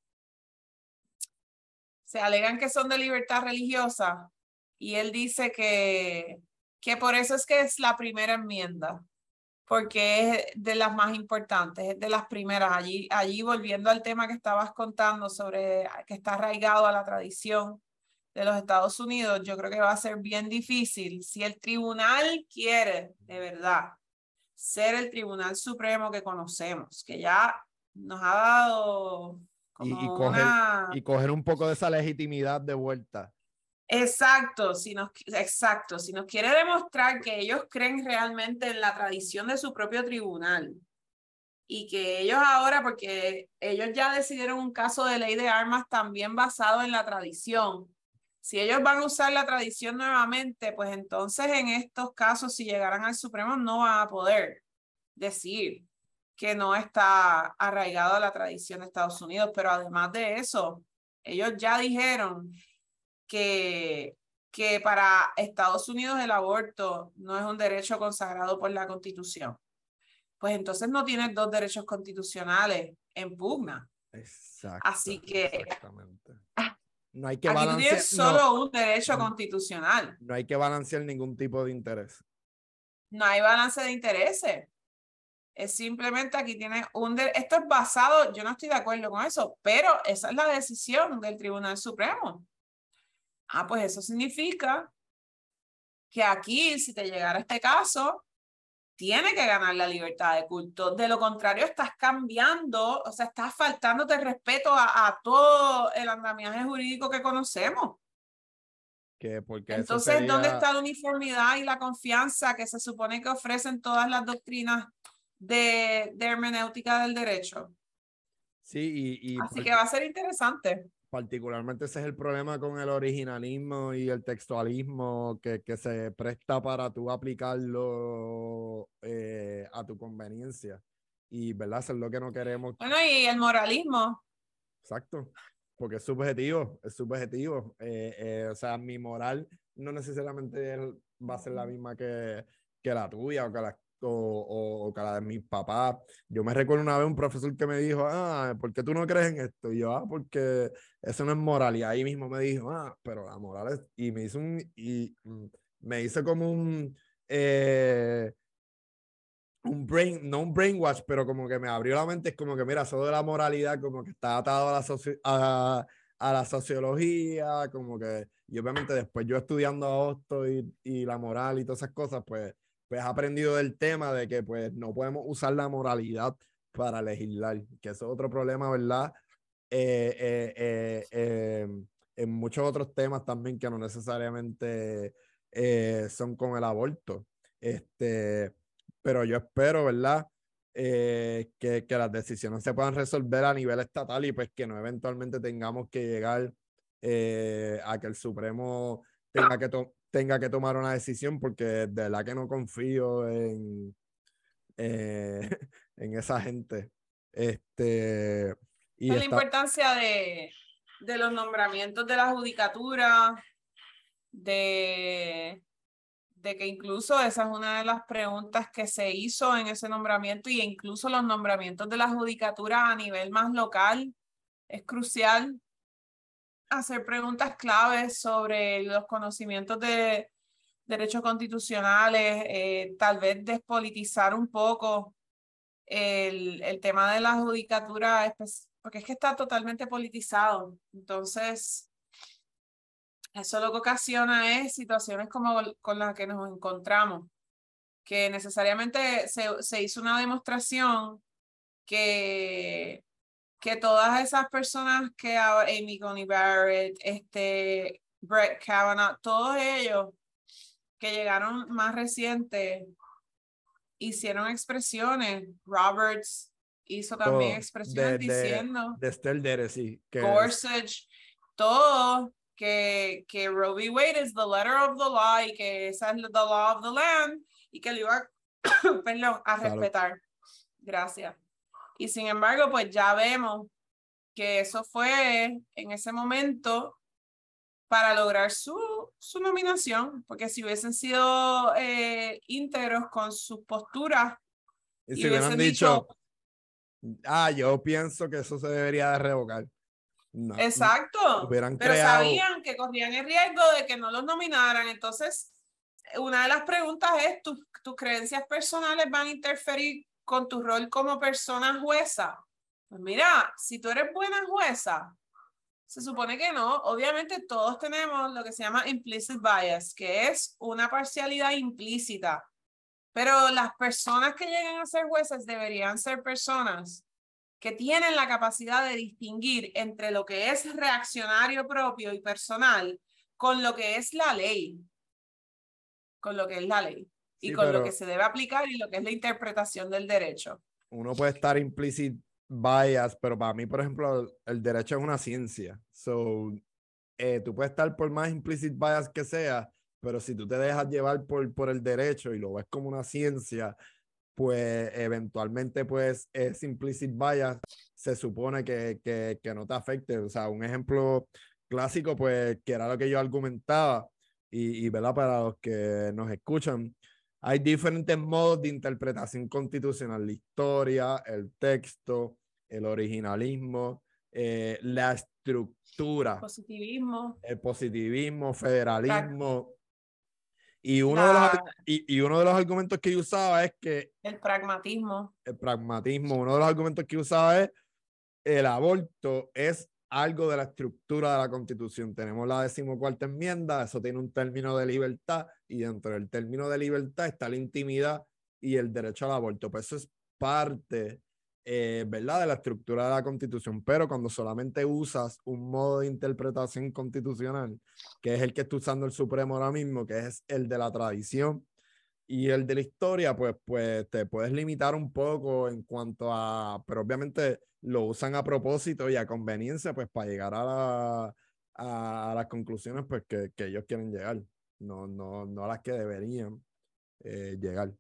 se alegan que son de libertad religiosa, y él dice que, que por eso es que es la primera enmienda, porque es de las más importantes, es de las primeras. Allí, allí volviendo al tema que estabas contando sobre que está arraigado a la tradición de los Estados Unidos, yo creo que va a ser bien difícil si el tribunal quiere de verdad ser el tribunal supremo que conocemos, que ya nos ha dado y, coger, y coger un poco de esa legitimidad de vuelta. Exacto, si nos, exacto, si nos quiere demostrar que ellos creen realmente en la tradición de su propio tribunal y que ellos ahora, porque ellos ya decidieron un caso de ley de armas también basado en la tradición. Si ellos van a usar la tradición nuevamente, pues entonces en estos casos, si llegaran al Supremo, no van a poder decir que no está arraigado a la tradición de Estados Unidos. Pero además de eso, ellos ya dijeron que, que para Estados Unidos el aborto no es un derecho consagrado por la Constitución pues entonces no tienes dos derechos constitucionales en pugna. Exacto. Así que exactamente. Ah, no hay que aquí balancear, solo un derecho constitucional. No hay que balancear ningún tipo de interés. No hay balance de intereses. Es simplemente aquí tienes un... Esto es basado, yo no estoy de acuerdo con eso, pero esa es la decisión del Tribunal Supremo. Ah, pues eso significa que aquí, si te llegara este caso, tiene que ganar la libertad de culto. De lo contrario, estás cambiando, o sea, estás faltándote respeto a, todo el andamiaje jurídico que conocemos. Que porque Entonces, ¿dónde está la uniformidad y la confianza que se supone que ofrecen todas las doctrinas de, de hermenéutica del derecho? Sí, y, Así que va a ser interesante particularmente ese es el problema con el originalismo y el textualismo que, que se presta para tú aplicarlo eh, a tu conveniencia. Y, ¿verdad? Eso es lo que no queremos. Bueno, y el moralismo. Exacto, porque es subjetivo, es subjetivo. Eh, eh, o sea, mi moral no necesariamente va a ser la misma que, que la tuya o que la, o, o, cada de mis papás. Yo me recuerdo una vez un profesor que me dijo, ah, ¿por qué tú no crees en esto? Y yo, ah, porque eso no es moral. Y ahí mismo me dijo, ah, pero la moral es... Y me hizo un... Y mm, me hizo como un... Eh, un brain, no un brainwash, pero como que me abrió la mente, es como que mira, eso de la moralidad como que está atado a la, a, a, la sociología, como que, y obviamente después yo estudiando esto y, y la moral y todas esas cosas, pues pues ha aprendido del tema de que pues no podemos usar la moralidad para legislar, que eso es otro problema, ¿verdad? Eh, eh, eh, em, en muchos otros temas también que no necesariamente son con el aborto. Este, pero yo espero, ¿verdad? que, que, las decisiones se puedan resolver a nivel estatal y pues que no eventualmente tengamos que llegar a que el Supremo tenga que, tenga que tomar una decisión porque de verdad que no confío en, eh, [laughs] en esa gente. Este, y la importancia de, de, los nombramientos de la judicatura, de, de que incluso esa es una de las preguntas que se hizo en ese nombramiento y incluso los nombramientos de la judicatura a nivel más local es crucial hacer preguntas claves sobre los conocimientos de derechos constitucionales, eh, tal vez despolitizar un poco el, el tema de la judicatura, porque es que está totalmente politizado. Entonces, eso lo que ocasiona es situaciones como con las que nos encontramos, que necesariamente se, se hizo una demostración que que todas esas personas que ahora, Amy Coney Barrett, este, Brett Kavanaugh, todos ellos que llegaron más recientes, hicieron expresiones. Roberts hizo también oh, expresiones diciendo. De, Estelle sí. Que Gorsuch, todo. Que, que Roe v. Wade is the letter of the law y que esa es the law of the land y que le iba [coughs] perdón, a respetar. Gracias. Y sin embargo, pues ya vemos que eso fue en ese momento para lograr su, su nominación, porque si hubiesen sido eh, íntegros con sus posturas y, si hubieran dicho, ah, yo pienso que eso se debería de revocar. Exacto. Pero sabían que corrían el riesgo de que no los nominaran. Entonces, una de las preguntas es, ¿tus, tus creencias personales van a interferir con tu rol como persona jueza? Pues mira, si tú eres buena jueza, se supone que no. Obviamente todos tenemos lo que se llama implicit bias, que es una parcialidad implícita. Pero las personas que llegan a ser jueces deberían ser personas que tienen la capacidad de distinguir entre lo que es reaccionario propio y personal con lo que es la ley. Con lo que es la ley y con lo que se debe aplicar y lo que es la interpretación del derecho. uno puede estar implicit bias, pero para mí, por ejemplo, el derecho es una ciencia. So, eh, tú puedes estar por más implicit bias que sea, pero si tú te dejas llevar por, por el derecho y lo ves como una ciencia, pues eventualmente pues es implicit bias se supone que, que, que, no te afecte. O sea, un ejemplo clásico pues que era lo que yo argumentaba y, y ¿verdad? Para los que nos escuchan, hay diferentes modos de interpretación constitucional, la historia, el texto, el originalismo, eh, la estructura. Positivismo. El positivismo, federalismo. Y uno, de los, y, y, uno de los argumentos que yo usaba es que... El pragmatismo. El pragmatismo. Uno de los argumentos que usaba es el aborto es algo de la estructura de la constitución. Tenemos la decimocuarta enmienda, eso tiene un término de libertad y dentro del término de libertad está la intimidad y el derecho al aborto. Pues eso es parte, eh, ¿verdad?, de la estructura de la constitución. Pero cuando solamente usas un modo de interpretación constitucional, que es el que está usando el Supremo ahora mismo, que es el de la tradición, y el de la historia, pues, pues te puedes limitar un poco en cuanto a, pero obviamente lo usan a propósito y a conveniencia, pues para llegar a, la, a, las conclusiones pues, que, que, ellos quieren llegar, no, no, no a las que deberían eh, llegar.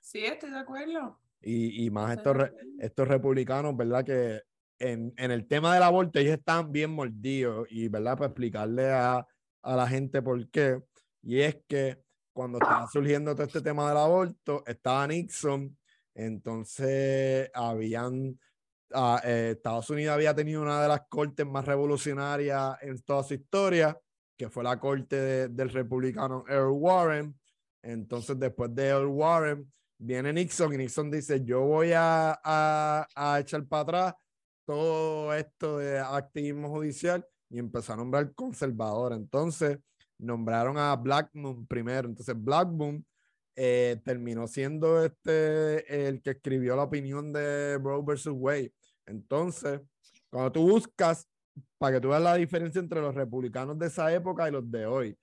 Sí, estoy de acuerdo. Y, y más estos, estos republicanos, ¿verdad? Que en, en, el tema del aborto ellos están bien mordidos y, ¿verdad? Para explicarle a, a la gente por qué. Y es que cuando estaba surgiendo todo este tema del aborto, estaba Nixon, entonces habían, ah, eh, Estados Unidos había tenido una de las cortes más revolucionarias en toda su historia, que fue la corte del republicano Earl Warren. Entonces, después de Earl Warren, viene Nixon y Nixon dice, yo voy a, a, a echar para atrás todo esto de activismo judicial y empezó a nombrar conservador. Entonces, nombraron a Blackmun primero. Entonces, Blackmun eh, terminó siendo este el que escribió la opinión de Roe versus Wade. Entonces, cuando tú buscas, para que tú veas la diferencia entre los republicanos de esa época y los de hoy,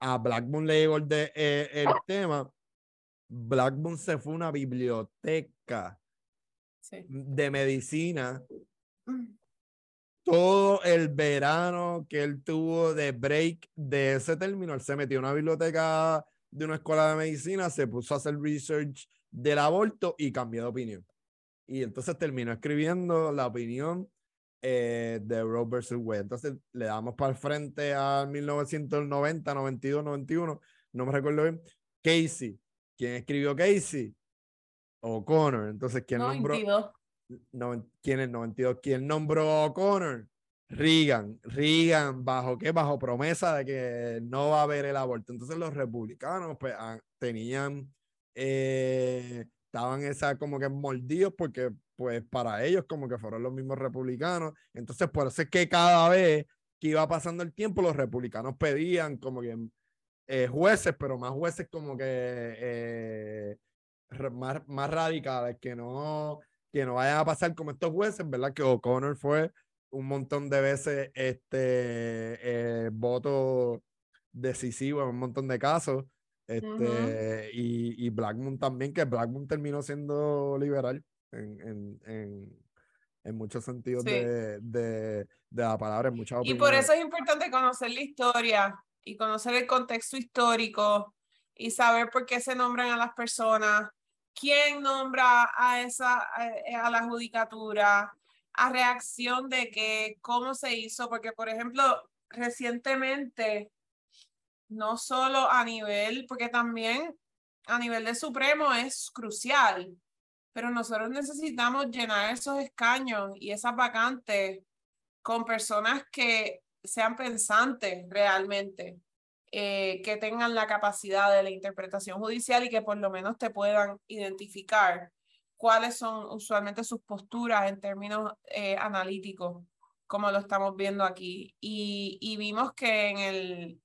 a Blackburn le llegó el, de, eh, el tema. Blackburn se fue a una biblioteca de medicina mm todo el verano que él tuvo de break de ese término, él se metió en una biblioteca de una escuela de medicina, se puso a hacer research del aborto y cambió de opinión. Y entonces terminó escribiendo la opinión eh, de Roe versus Wade. Entonces le damos para el frente a 1990, 92, 91, no me recuerdo bien. Casey. ¿Quién escribió Casey? O'Connor. Entonces, ¿quién nombró? no, ¿quién es 92? ¿Quién nombró O'Connor? Reagan, Reagan, bajo qué? Bajo promesa de que no va a haber el aborto. Entonces los republicanos pues tenían, eh, estaban esa como que mordidos porque pues para ellos como que fueron los mismos republicanos. Entonces por eso es que cada vez que iba pasando el tiempo los republicanos pedían como que eh, jueces, pero más jueces como que eh, más, más radicales, que no que no vayan a pasar como estos jueces, ¿verdad? Que O'Connor fue un montón de veces este eh, voto decisivo en un montón de casos. Este, y, y Blackmun también, que Blackmun terminó siendo liberal en, en, en, en muchos sentidos de, de, de, la palabra, en muchas Y por eso es importante conocer la historia y conocer el contexto histórico y saber por qué se nombran a las personas quién nombra a esa a, la judicatura, a reacción de que cómo se hizo, porque por ejemplo, recientemente, no solo a nivel, porque también a nivel de Supremo es crucial, pero nosotros necesitamos llenar esos escaños y esas vacantes con personas que sean pensantes realmente. Eh, que tengan la capacidad de la interpretación judicial y que por lo menos te puedan identificar cuáles son usualmente sus posturas en términos eh, analíticos, como lo estamos viendo aquí. Y, y vimos que en el,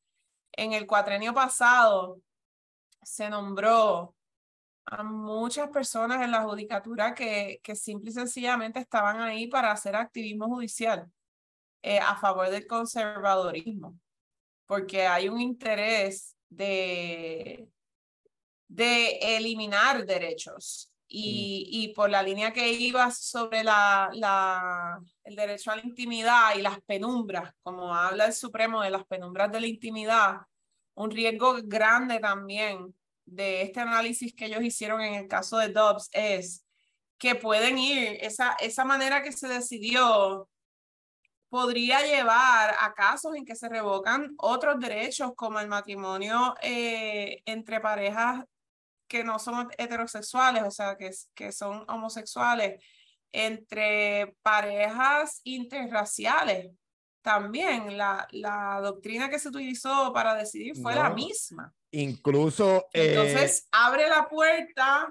en el cuatrenio pasado se nombró a muchas personas en la judicatura que, que simple y sencillamente estaban ahí para hacer activismo judicial eh, a favor del conservadorismo porque hay un interés de, de eliminar derechos y, y, por la línea que iba sobre la, la, el derecho a la intimidad y las penumbras, como habla el Supremo de las penumbras de la intimidad, un riesgo grande también de este análisis que ellos hicieron en el caso de Dobbs es que pueden ir, esa, esa manera que se decidió podría llevar a casos en que se revocan otros derechos como el matrimonio eh, entre parejas que no son heterosexuales, o sea, que, que son homosexuales, entre parejas interraciales. También la, la doctrina que se utilizó para decidir fue la misma. Incluso... Eh, Entonces, abre la puerta.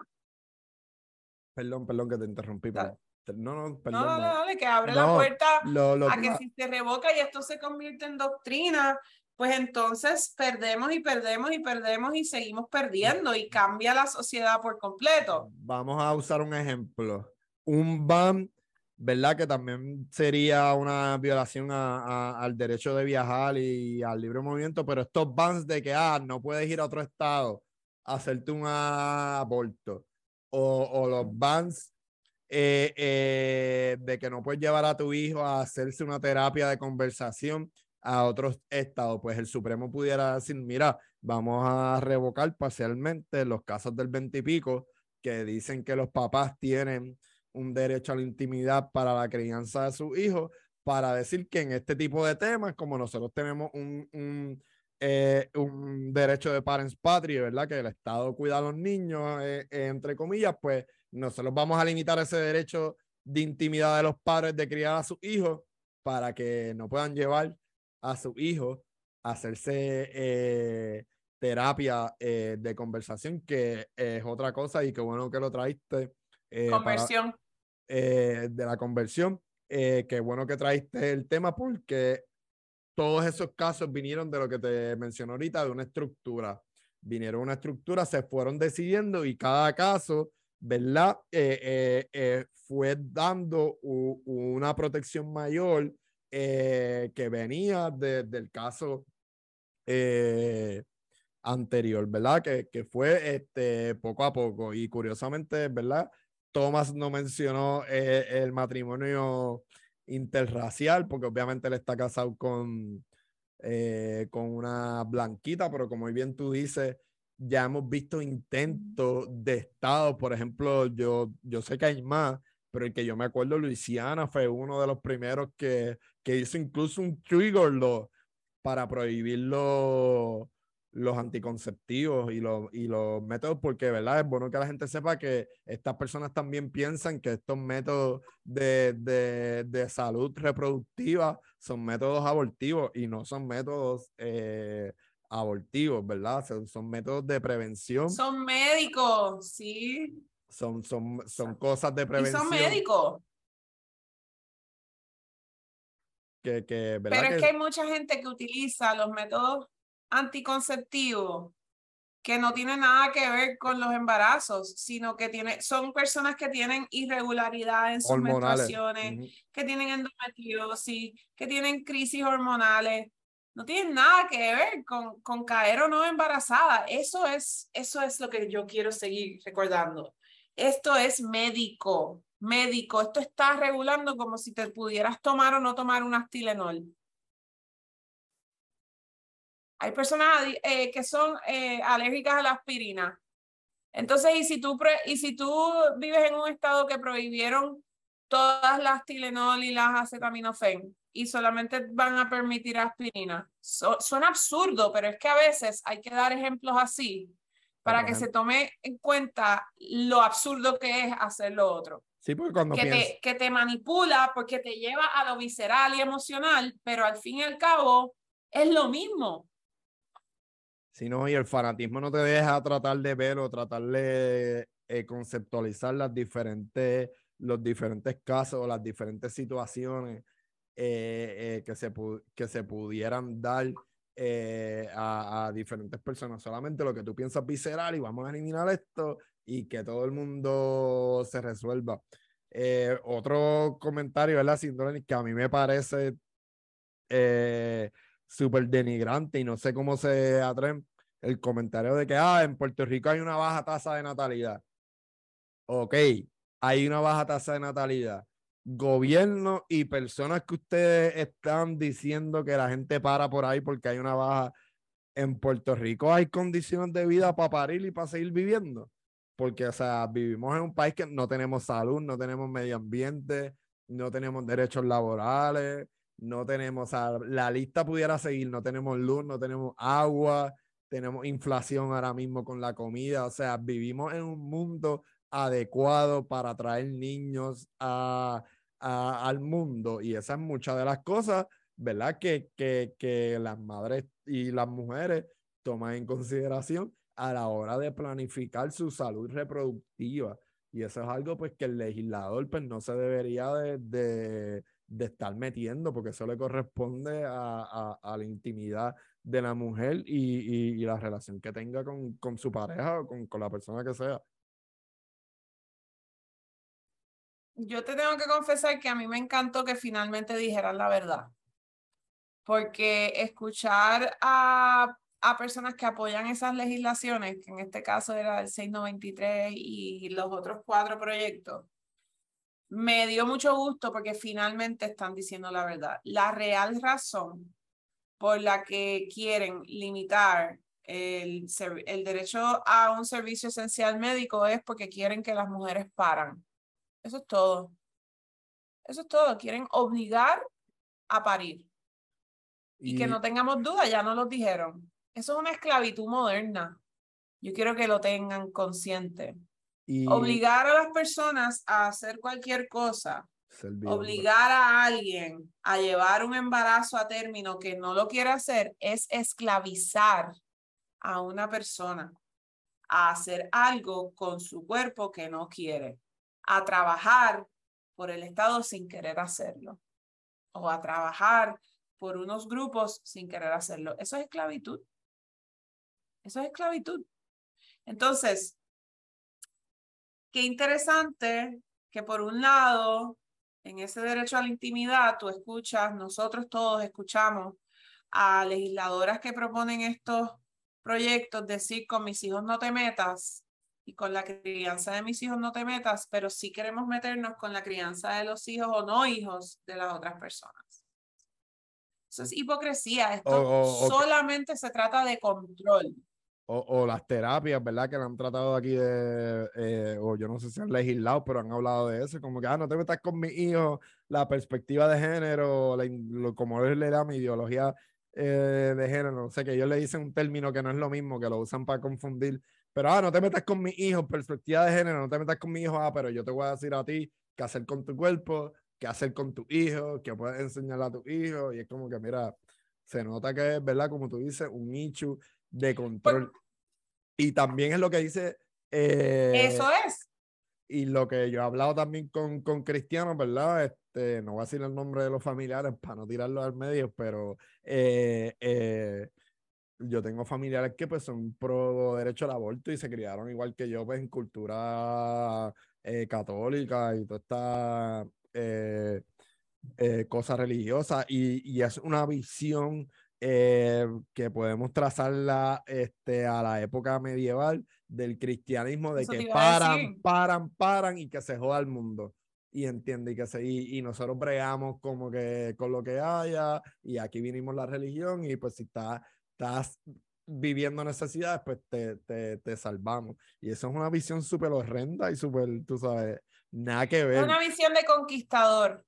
Perdón, perdón que te interrumpí. Pero... No, no, perdón. No, no, no, que abre la puerta a que si se revoca y esto se convierte en doctrina, pues entonces perdemos y perdemos y perdemos y seguimos perdiendo y cambia la sociedad por completo. Vamos a usar un ejemplo. Un ban, ¿verdad? Que también sería una violación al derecho de viajar y al libre movimiento, pero estos bans de que, ah, no puedes ir a otro estado a hacerte un aborto, o, o los bans eh, eh, de que no puedes llevar a tu hijo a hacerse una terapia de conversación a otros estados, pues el Supremo pudiera decir, mira, vamos a revocar parcialmente los casos del veintipico que dicen que los papás tienen un derecho a la intimidad para la crianza de sus hijos, para decir que en este tipo de temas, como nosotros tenemos un, un, eh, un derecho de parents patria, ¿verdad? Que el Estado cuida a los niños, entre comillas, pues nosotros vamos a limitar ese derecho de intimidad de los padres de criar a sus hijos para que no puedan llevar a sus hijos a hacerse eh, terapia eh, de conversación, que es otra cosa y qué bueno que lo traiste. Eh, conversión. de la conversión. qué bueno que traiste el tema porque todos esos casos vinieron de lo que te mencioné ahorita, de una estructura. Vinieron una estructura, se fueron decidiendo y cada caso ¿verdad? Eh, eh, eh, fue dando una protección mayor que venía del caso anterior, ¿verdad? Que, que fue este, poco a poco. Y curiosamente, ¿verdad? Thomas no mencionó el matrimonio interracial, porque obviamente él está casado con, con una blanquita, pero como bien tú dices, ya hemos visto intentos de Estado, por ejemplo, yo, yo sé que hay más, pero el que yo me acuerdo, Luisiana fue uno de los primeros que, que hizo incluso un trigger law para prohibir los, los anticonceptivos y los, y los métodos, porque ¿verdad? es bueno que la gente sepa que estas personas también piensan que estos métodos de, de, de salud reproductiva son métodos abortivos y no son métodos eh, abortivos, ¿verdad? Son, métodos de prevención. Son médicos, sí. Son, son, son cosas de prevención. Y son médicos. Que, que, Pero es que hay mucha gente que utiliza los métodos anticonceptivos que no tienen nada que ver con los embarazos, sino que tiene, son personas que tienen irregularidad en sus menstruaciones, que tienen endometriosis, que tienen crisis hormonales, no tiene nada que ver con, con caer o no embarazada. Eso es, eso es lo que yo quiero seguir recordando. Esto es médico, médico. Esto está regulando como si te pudieras tomar o no tomar un astilenol. Hay personas eh, que son eh, alérgicas a la aspirina. Entonces, ¿y si, tú y si tú vives en un estado que prohibieron todas las Tilenol y las acetaminofén? y solamente van a permitir aspirina. suena absurdo, pero es que a veces hay que dar ejemplos así para que se tome en cuenta lo absurdo que es hacer lo otro. Sí, porque cuando que, te, que te manipula porque te lleva a lo visceral y emocional, pero al fin y al cabo es lo mismo. Sí, no, y el fanatismo no te deja tratar de ver o tratar de eh, conceptualizar las diferentes, los diferentes casos o las diferentes situaciones eh, eh, que, se que se pudieran dar eh, a, diferentes personas. Solamente lo que tú piensas visceral y vamos a eliminar esto y que todo el mundo se resuelva. otro comentario, ¿verdad? que a mí me parece súper denigrante y no sé cómo se atreven el comentario de que ah, en Puerto Rico hay una baja tasa de natalidad. ok, hay una baja tasa de natalidad. Gobierno y personas que ustedes están diciendo que la gente para por ahí porque hay una baja. En Puerto Rico hay condiciones de vida para parir y para seguir viviendo. Porque, o sea, vivimos en un país que no tenemos salud, no tenemos medio ambiente, no tenemos derechos laborales, no tenemos, o sea, la lista pudiera seguir, no tenemos luz, no tenemos agua, tenemos inflación ahora mismo con la comida, o sea, vivimos en un mundo adecuado para traer niños a, al mundo y esas es muchas de las cosas, ¿verdad? Que, que, que las madres y las mujeres toman en consideración a la hora de planificar su salud reproductiva. Y eso es algo pues que el legislador pues no se debería de, de, estar metiendo porque eso le corresponde a, a, la intimidad de la mujer y, y, la relación que tenga con, con su pareja o con, con, la persona que sea. Yo te tengo que confesar que a mí me encantó que finalmente dijeran la verdad, porque escuchar a, a personas que apoyan esas legislaciones, que en este caso era el 693 y los otros cuatro proyectos, me dio mucho gusto porque finalmente están diciendo la verdad. La real razón por la que quieren limitar el, el derecho a un servicio esencial médico es porque quieren que las mujeres paran. Eso es todo. Eso es todo. Quieren obligar a parir. Y, y que no tengamos duda, ya no lo dijeron. Eso es una esclavitud moderna. Yo quiero que lo tengan consciente. Y... Obligar a las personas a hacer cualquier cosa Obligar a alguien a llevar un embarazo a término que no lo quiere hacer es esclavizar a una persona a hacer algo con su cuerpo que no quiere, a trabajar por el Estado sin querer hacerlo, o a trabajar por unos grupos sin querer hacerlo. Eso es esclavitud. Eso es esclavitud. Entonces, qué interesante que por un lado en ese derecho a la intimidad, tú escuchas, nosotros todos escuchamos a legisladoras que proponen estos proyectos decir con mis hijos no te metas y con la crianza de mis hijos no te metas, pero sí queremos meternos con la crianza de los hijos o no hijos de las otras personas. Eso es hipocresía. Esto solamente se trata de control o, o, las terapias, ¿verdad? Que han tratado aquí de, eh, o yo no sé si han legislado, pero han hablado de eso, como que, ah, no te metas con mi hijo, la perspectiva de género, la, lo, como él le da mi ideología eh, de género, no sé, que ellos le dicen un término que no es lo mismo, que lo usan para confundir, pero, ah, no te metas con mi hijo, perspectiva de género, no te metas con mi hijo, ah, pero yo te voy a decir a ti qué hacer con tu cuerpo, qué hacer con tu hijo, qué puedes enseñarle a tu hijo, y es como que, mira, se nota que es, ¿verdad? Como tú dices, un nicho de control. Y también es lo que dice... Eh, Eso es. Y lo que yo he hablado también con, con Cristiano, ¿verdad? Este, no voy a decir el nombre de los familiares para no tirarlo al medio, pero eh, eh, yo tengo familiares que pues son pro derecho al aborto y se criaron igual que yo pues en cultura católica y toda esta cosa religiosa y, y, es una visión eh, que podemos trazarla este, a la época medieval del cristianismo, de que paran, paran, paran y que se joda el mundo. Y entiende, y que se, y, nosotros bregamos como que con lo que haya, y aquí vinimos la religión, y pues si estás, estás viviendo necesidades, pues te, te, te salvamos. Y eso es una visión súper horrenda y súper, tú sabes, nada que ver. Una visión de conquistador.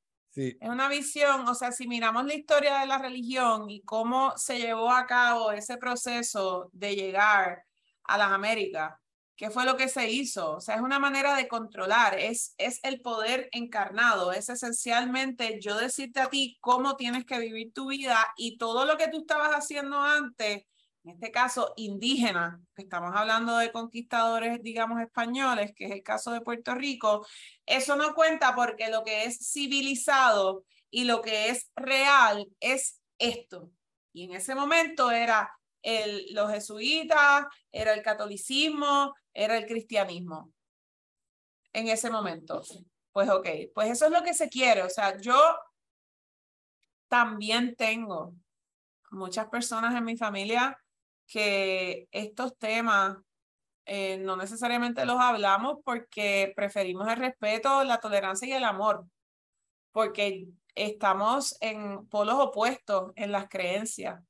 Es una visión, o sea, si miramos la historia de la religión y cómo se llevó a cabo ese proceso de llegar a las Américas, ¿qué fue lo que se hizo? O sea, es una manera de controlar, es, es el poder encarnado, es esencialmente yo decirte a ti cómo tienes que vivir tu vida y todo lo que tú estabas haciendo antes en este caso indígena, que estamos hablando de conquistadores, digamos, españoles, que es el caso de Puerto Rico, eso no cuenta porque lo que es civilizado y lo que es real es esto. Y en ese momento era el, los jesuitas, era el catolicismo, era el cristianismo. En ese momento. Pues ok, pues eso es lo que se quiere. O sea, yo también tengo muchas personas en mi familia que estos temas eh, no necesariamente los hablamos porque preferimos el respeto, la tolerancia y el amor, porque estamos en polos opuestos en las creencias.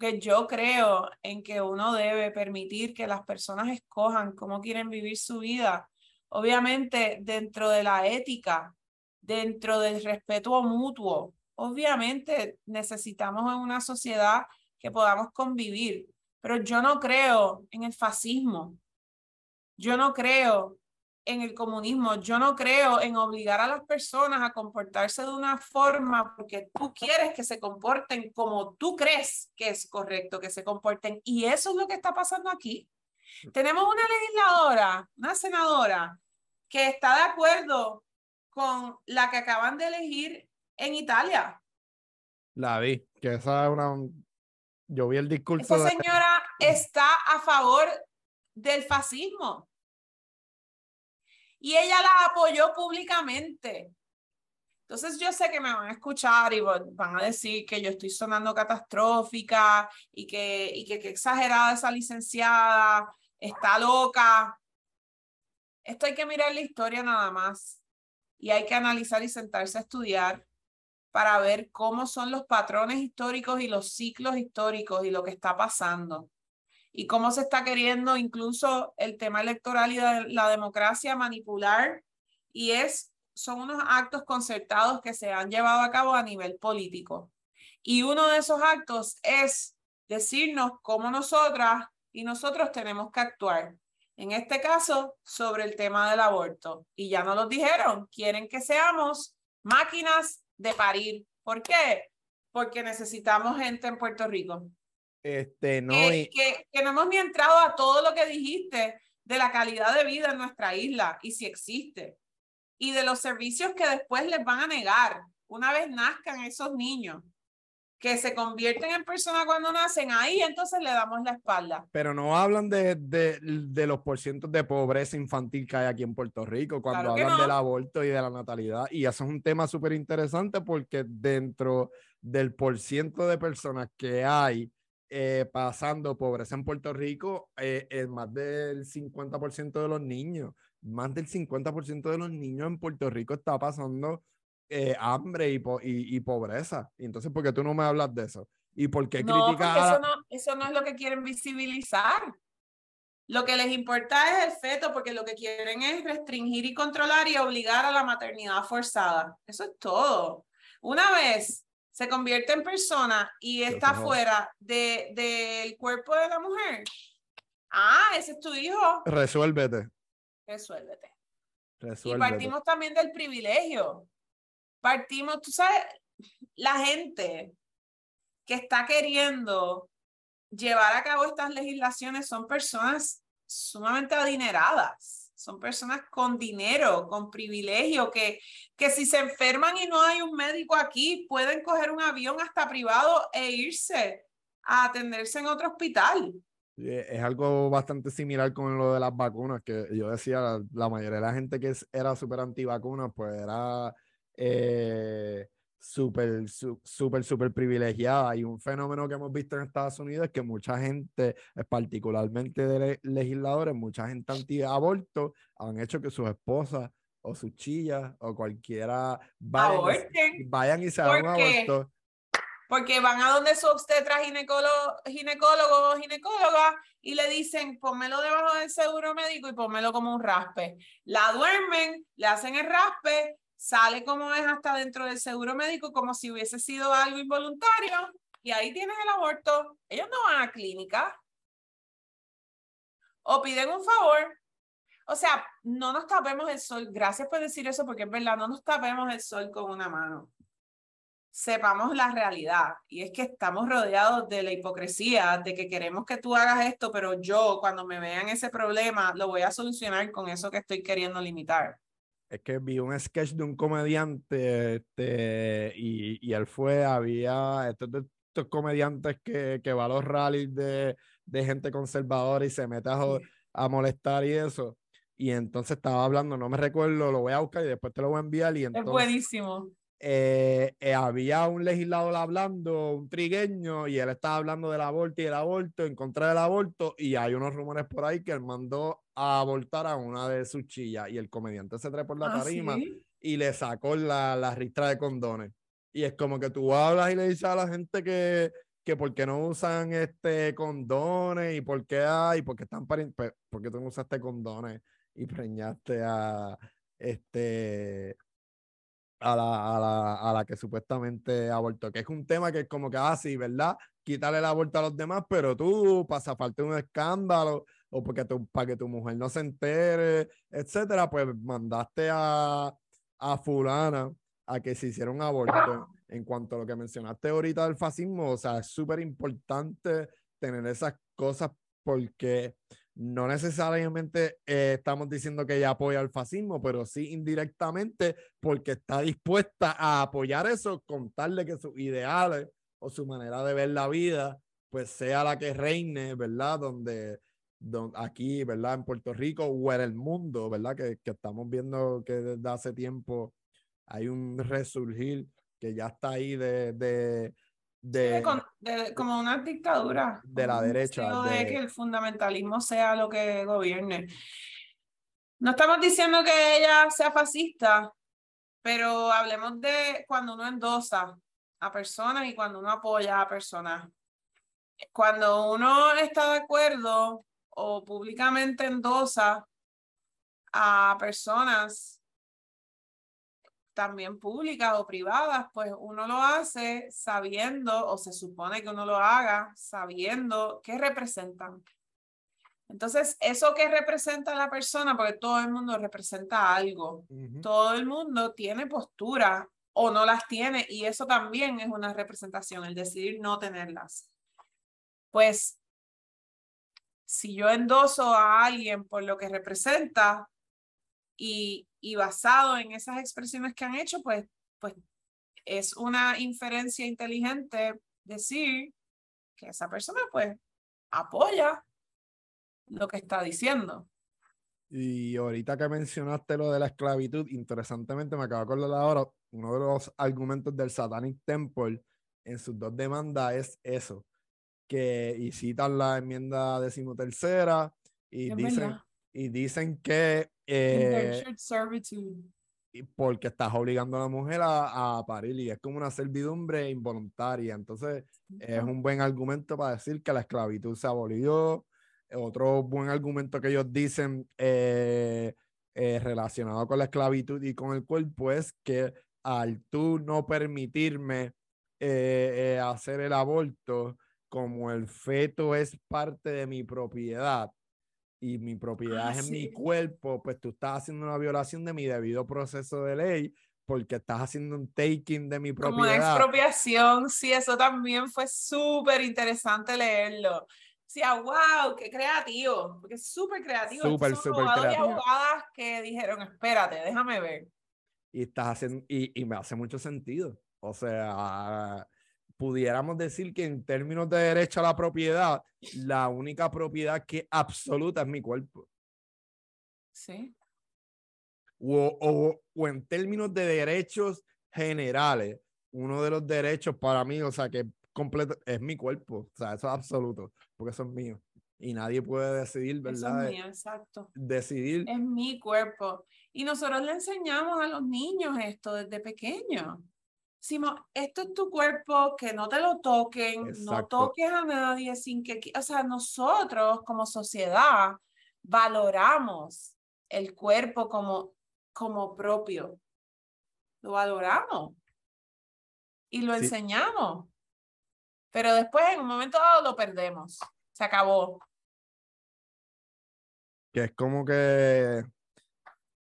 Que yo creo en que uno debe permitir que las personas escojan cómo quieren vivir su vida, obviamente dentro de la ética, dentro del respeto mutuo. Obviamente necesitamos en una sociedad que podamos convivir, pero yo no creo en el fascismo. Yo no creo en el comunismo, yo no creo en obligar a las personas a comportarse de una forma porque tú quieres que se comporten como tú crees que es correcto que se comporten. Y eso es lo que está pasando aquí. Tenemos una legisladora, una senadora, que está de acuerdo con la que acaban de elegir en Italia. La vi, que esa es una... Yo vi el discurso. Esa señora está a favor del fascismo. Y ella la apoyó públicamente. Entonces yo sé que me van a escuchar y van a decir que yo estoy sonando catastrófica y que, y que, que exagerada esa licenciada, está loca. Esto hay que mirar la historia nada más y hay que analizar y sentarse a estudiar para ver cómo son los patrones históricos y los ciclos históricos y lo que está pasando y cómo se está queriendo incluso el tema electoral y la democracia manipular y es son unos actos concertados que se han llevado a cabo a nivel político. Y uno de esos actos es decirnos cómo nosotras y nosotros tenemos que actuar. En este caso, sobre el tema del aborto. Y ya nos lo dijeron, quieren que seamos máquinas de parir. ¿Por qué? Porque necesitamos gente en Puerto Rico. Este, no, que, que, no hemos ni entrado a todo lo que dijiste de la calidad de vida en nuestra isla y si existe. Y de los servicios que después les van a negar una vez nazcan esos niños que se convierten en personas cuando nacen, ahí entonces le damos la espalda. Pero no hablan de, de, de los porcientos de pobreza infantil que hay aquí en Puerto Rico, cuando hablan del aborto y de la natalidad. Y eso es un tema súper interesante porque dentro del porciento de personas que hay eh, pasando pobreza en Puerto Rico, eh, es más del 50% de los niños, más del 50% de los niños en Puerto Rico está pasando eh, hambre y, y, pobreza. Y entonces, ¿por qué tú no me hablas de eso? ¿Y por qué no, Eso no, eso no es lo que quieren visibilizar. Lo que les importa es el feto, porque lo que quieren es restringir y controlar y obligar a la maternidad forzada. Eso es todo. Una vez se convierte en persona y está fuera del de, cuerpo de la mujer, ah, ese es tu hijo. Resuélvete. Resuélvete. Resuélvete. Y partimos también del privilegio partimos, tú sabes, la gente que está queriendo llevar a cabo estas legislaciones son personas sumamente adineradas, son personas con dinero, con privilegio, que, que si se enferman y no hay un médico aquí, pueden coger un avión hasta privado e irse a atenderse en otro hospital. Es algo bastante similar con lo de las vacunas, que yo decía, la, la mayoría de la gente que era súper antivacunas, pues era eh, súper, súper, súper privilegiada. Y un fenómeno que hemos visto en Estados Unidos es que mucha gente, particularmente de legisladores, mucha gente anti-aborto, han hecho que sus esposas o sus chillas o cualquiera vayan, y, vayan y se hagan aborto. Porque van a donde su obstetra ginecólogo, ginecólogo o ginecóloga y le dicen, pónmelo debajo del seguro médico y pónmelo como un raspe. La duermen, le hacen el raspe, sale como es hasta dentro del seguro médico, como si hubiese sido algo involuntario, y ahí tienes el aborto. Ellos no van a clínica. O piden un favor. O sea, no nos tapemos el sol. Gracias por decir eso, porque es verdad, no nos tapemos el sol con una mano. Sepamos la realidad. Y es que estamos rodeados de la hipocresía, de que queremos que tú hagas esto, pero yo, cuando me vean ese problema, lo voy a solucionar con eso que estoy queriendo limitar es que vi un sketch de un comediante este, y, y él fue, había estos, estos comediantes que, que va a los rallies de, de gente conservadora y se mete a, a, molestar y eso. Y entonces estaba hablando, no me recuerdo, lo voy a buscar y después te lo voy a enviar. Y entonces, es buenísimo. eh, eh, había un legislador hablando, un trigueño, y él estaba hablando del aborto y el aborto, en contra del aborto, y hay unos rumores por ahí que él mandó a abortar a una de sus chillas, y el comediante se trepó por la Ah, tarima ¿sí? y le sacó la, la ristra de condones. Y es como que tú hablas y le dices a la gente que, que por qué no usan este condones y por qué hay, porque están pari- pe- por qué tú no usaste condones y preñaste a este a la, a la, a la que supuestamente abortó, que es un tema que es como que, ah, sí, ¿verdad? Quitarle el aborto a los demás, pero tú, pasa falta un escándalo, o porque tu, para que tu mujer no se entere, etcétera, pues mandaste a, a fulana a que se hiciera un aborto. En cuanto a lo que mencionaste ahorita del fascismo, o sea, es súper importante tener esas cosas porque no necesariamente eh, estamos diciendo que ella apoya el fascismo, pero sí indirectamente porque está dispuesta a apoyar eso, contarle que sus ideales o su manera de ver la vida, pues sea la que reine, ¿verdad? Donde aquí, ¿verdad? En Puerto Rico o en el mundo, ¿verdad? Que, que estamos viendo que desde hace tiempo hay un resurgir que ya está ahí de, de, de, con- de- como una dictadura. de la derecha, de de- que el fundamentalismo sea lo que gobierne. No estamos diciendo que ella sea fascista, pero hablemos de cuando uno endosa a personas y cuando uno apoya a personas. Cuando uno está de acuerdo o públicamente endosa a personas también públicas o privadas, pues uno lo hace sabiendo, o se supone que uno lo haga sabiendo qué representan. Entonces, eso que representa la persona, porque todo el mundo representa algo, todo el mundo tiene postura o no las tiene, y eso también es una representación, el decidir no tenerlas. Pues, si yo endoso a alguien por lo que representa, y, y basado en esas expresiones que han hecho, pues, pues es una inferencia inteligente decir que esa persona pues apoya lo que está diciendo. Y ahorita que mencionaste lo de la esclavitud, interesantemente me acabo de acordar ahora, uno de los argumentos del Satanic Temple en sus dos demandas es eso, que y citan la enmienda decimotercera y Es dicen, verdad. y dicen que eh, porque estás obligando a la mujer a, a parir y es como una servidumbre involuntaria. Entonces, es un buen argumento para decir que la esclavitud se abolió. Otro buen argumento que ellos dicen eh, eh, relacionado con la esclavitud y con el cuerpo es que al tú no permitirme eh, hacer el aborto, como el feto es parte de mi propiedad y mi propiedad Ah, es en mi sí. cuerpo, pues tú estás haciendo una violación de mi debido proceso de ley porque estás haciendo un taking de mi Como una propiedad. expropiación, sí, eso también fue súper interesante leerlo. Decía, wow, qué creativo, porque es súper creativo. Súper, súper abogados y creativo. abogadas que dijeron, espérate, déjame ver. y estás haciendo, y, y me hace mucho sentido. O sea, pudiéramos decir que en términos de derecho a la propiedad, la única propiedad que absoluta es mi cuerpo. Sí. O, o, o en términos de derechos generales, uno de los derechos para mí, o sea, que completo, es mi cuerpo. O sea, eso es absoluto, porque eso es mío. Y nadie puede decidir, Eso ¿verdad? es mío, exacto. Decidir. Es mi cuerpo. Y nosotros le enseñamos a los niños esto desde pequeños. Decimos, esto es tu cuerpo, que no te lo toquen, no toques a nadie sin que, o sea, nosotros como sociedad valoramos el cuerpo como, como propio. Lo valoramos y lo Sí. enseñamos. Pero después, en un momento dado, lo perdemos. Se acabó. que es como que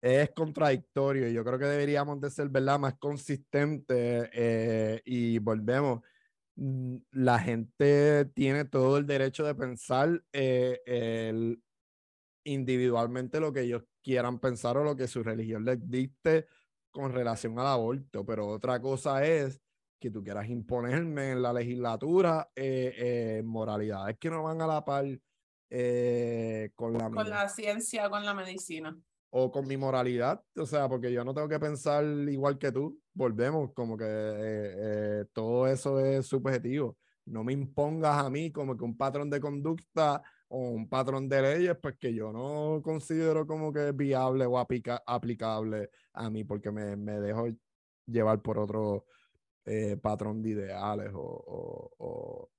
es contradictorio y yo creo que deberíamos de ser, ¿verdad?, más consistentes eh, y volvemos. mm, La gente tiene todo el derecho de pensar eh, el- individualmente lo que ellos quieran pensar o lo que su religión les dicte con relación al aborto, pero otra cosa es que tú quieras imponerme en la legislatura eh, eh, moralidades que no van a la par eh, con la Con la ciencia, con la medicina. O con mi moralidad, o sea, porque yo no tengo que pensar igual que tú, volvemos, como que eh, eh, todo eso es subjetivo. No me impongas a mí como que un patrón de conducta o un patrón de leyes, pues que yo no considero como que viable o aplicable a mí, porque me, me dejo llevar por otro eh, patrón de ideales o, o,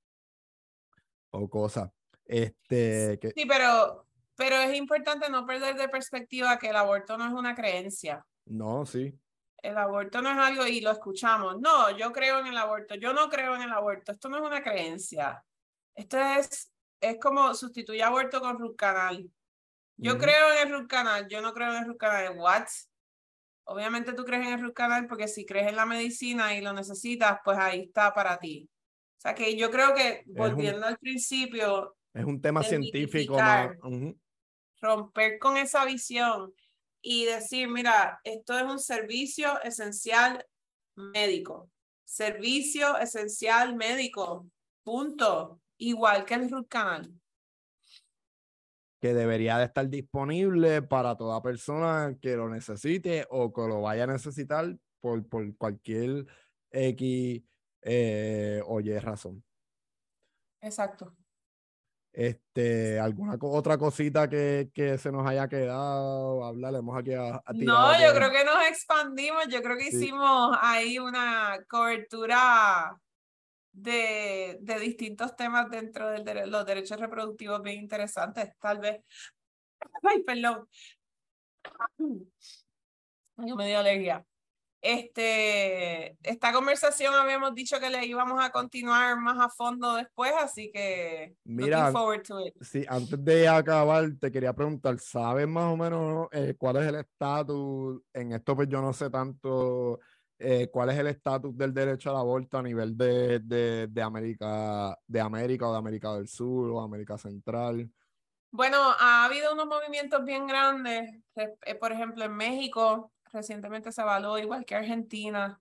o, cosas. Este, que... Sí, pero pero es importante no perder de perspectiva que el aborto no es una creencia. No, sí. El aborto no es algo y lo escuchamos. No, yo creo en el aborto. Yo no creo en el aborto. Esto no es una creencia. Esto es, es como sustituir aborto con root canal. Yo creo en el root canal. Yo no creo en el root canal. What? Obviamente tú crees en el root canal porque si crees en la medicina y lo necesitas, pues ahí está para ti. O sea que yo creo que volviendo al principio. Es un tema científico romper con esa visión y decir, mira, esto es un servicio esencial médico, servicio esencial médico, punto, igual que el root canal. Que debería de estar disponible para toda persona que lo necesite o que lo vaya a necesitar por, por cualquier X eh, o Y razón. Exacto. Este, ¿Alguna otra cosita que, que se nos haya quedado? Hablaremos aquí a, No, yo creo que nos expandimos. Yo creo que hicimos ahí una cobertura de, de distintos temas dentro de los derechos reproductivos bien interesantes, tal vez. Ay, perdón. [clears throat] Ay, me dio alergia. Este, esta conversación habíamos dicho que le íbamos a continuar más a fondo después, así que Mira, forward to it. Sí, antes de acabar, te quería preguntar, ¿sabes más o menos eh, cuál es el estatus? En esto pues yo no sé tanto eh, cuál es el estatus del derecho al aborto a nivel de, de, de, América, de América o de América del Sur o América Central. Bueno, ha habido unos movimientos bien grandes, eh, por ejemplo, en México recientemente se avaló, igual que Argentina.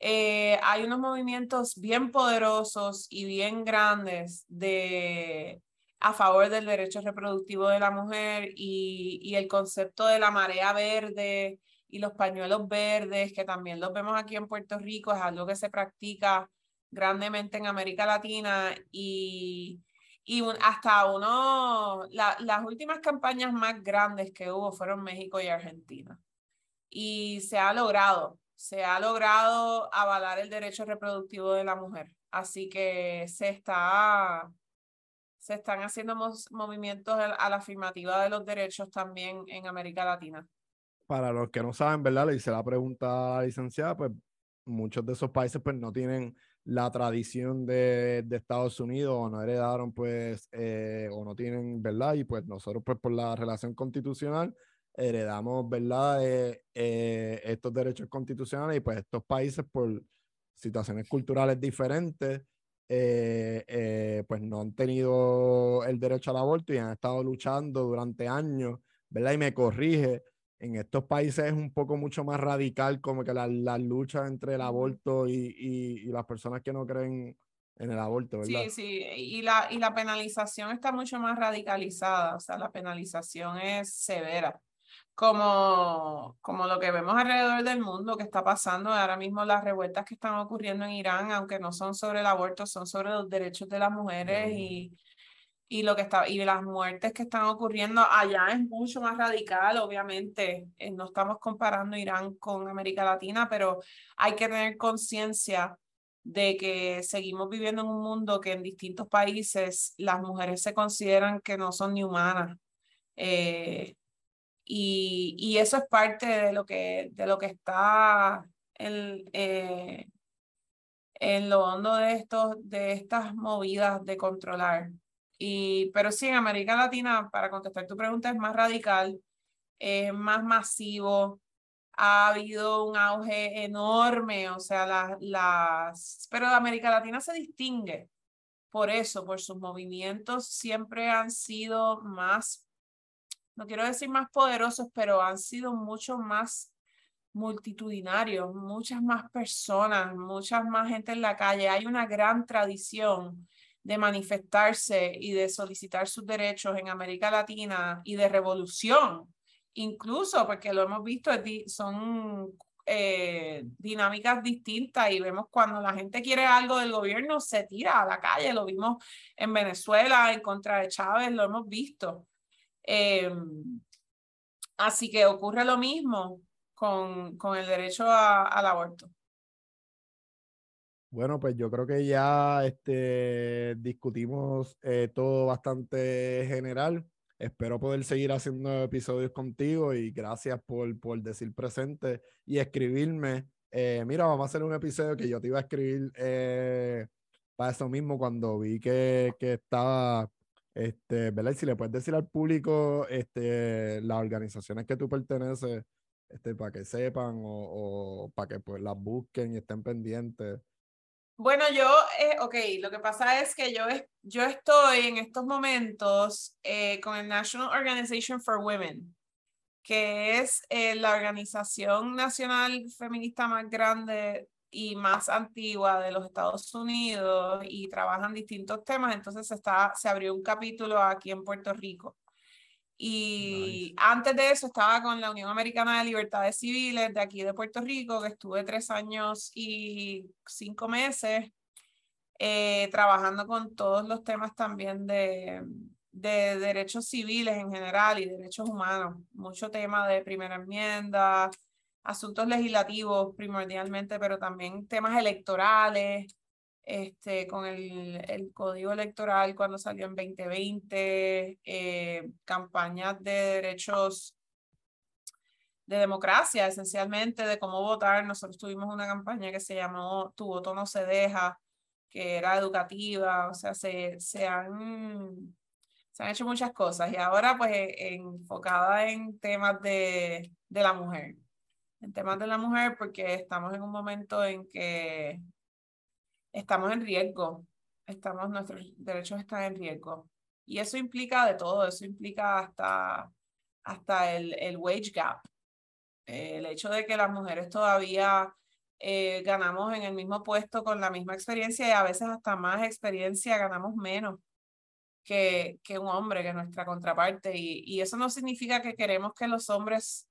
Eh, hay unos movimientos bien poderosos y bien grandes de, a favor del derecho reproductivo de la mujer y, el concepto de la marea verde y los pañuelos verdes, que también los vemos aquí en Puerto Rico, es algo que se practica grandemente en América Latina y, y hasta uno, las últimas campañas más grandes que hubo fueron México y Argentina y se ha logrado, se ha logrado avalar el derecho reproductivo de la mujer. Así que se está, se están haciendo movimientos a la afirmativa de los derechos también en América Latina. Para los que no saben, ¿verdad? Le hice la pregunta a la licenciada, pues muchos de esos países pues no tienen la tradición de, de Estados Unidos o no heredaron pues eh, o no tienen, ¿verdad? Y pues nosotros pues por la relación constitucional heredamos, ¿verdad? Eh, estos derechos constitucionales y pues estos países por situaciones culturales diferentes, eh, eh, pues no han tenido el derecho al aborto y han estado luchando durante años, ¿verdad? Y me corrige, en estos países es un poco mucho más radical como que la, la lucha entre el aborto y, y, las personas que no creen en el aborto, ¿verdad? Sí, sí, y la, y la penalización está mucho más radicalizada, o sea, la penalización es severa como, como lo que vemos alrededor del mundo que está pasando ahora mismo las revueltas que están ocurriendo en Irán, aunque no son sobre el aborto, son sobre los derechos de las mujeres y, y lo que está y las muertes que están ocurriendo allá es mucho más radical, obviamente. Eh, no estamos comparando Irán con América Latina, pero hay que tener conciencia de que seguimos viviendo en un mundo que en distintos países las mujeres se consideran que no son ni humanas. Eh, y, y eso es parte de lo que, de lo que está en, eh, en lo hondo de, estos, de estas movidas de controlar. Y, pero sí, en América Latina, para contestar tu pregunta, es más radical, es más masivo, ha habido un auge enorme, o sea, las, las, pero América Latina se distingue por eso, por sus movimientos siempre han sido más no quiero decir más poderosos, pero han sido mucho más multitudinarios, muchas más personas, muchas más gente en la calle. Hay una gran tradición de manifestarse y de solicitar sus derechos en América Latina y de revolución incluso porque lo hemos visto, son eh, dinámicas distintas y vemos cuando la gente quiere algo del gobierno, se tira a la calle, lo vimos en Venezuela en contra de Chávez, lo hemos visto. Em, así que ocurre lo mismo con, con el derecho al aborto. Bueno, pues yo creo que ya este, discutimos eh, todo bastante general. Espero poder seguir haciendo episodios contigo y gracias por, por decir presente y escribirme. Eh, mira, vamos a hacer un episodio que yo te iba a escribir eh, para eso mismo cuando vi que, que estaba, este, ¿verdad? si le puedes decir al público este, las organizaciones que tú perteneces, este, para que sepan o, o para que pues las busquen y estén pendientes. Bueno, yo, eh, ok, lo que pasa es que yo, yo estoy en estos momentos eh, con el National Organization for Women, que es eh, la organización nacional feminista más grande y más antigua de los Estados Unidos y trabajan distintos temas. Entonces está, se abrió un capítulo aquí en Puerto Rico. Y antes de eso estaba con la Unión Americana de Libertades Civiles de aquí de Puerto Rico, que estuve tres años y cinco meses eh, trabajando con todos los temas también de, de derechos civiles en general y derechos humanos. Mucho tema de primera enmienda, asuntos legislativos primordialmente, pero también temas electorales, este, con el, el, código electoral cuando salió en 2020, eh, campañas de derechos de democracia, esencialmente, de cómo votar. Nosotros tuvimos una campaña que se llamó Tu voto no se deja, que era educativa, o sea, se, se, han, se han hecho muchas cosas y ahora pues enfocada en temas de, de la mujer, en temas de la mujer porque estamos en un momento en que estamos en riesgo, estamos, nuestros derechos están en riesgo. Y eso implica de todo, eso implica hasta, hasta el, el wage gap, el hecho de que las mujeres todavía eh, ganamos en el mismo puesto con la misma experiencia y a veces hasta más experiencia ganamos menos que, que un hombre, que nuestra contraparte. Y, y eso no significa que queremos que los hombres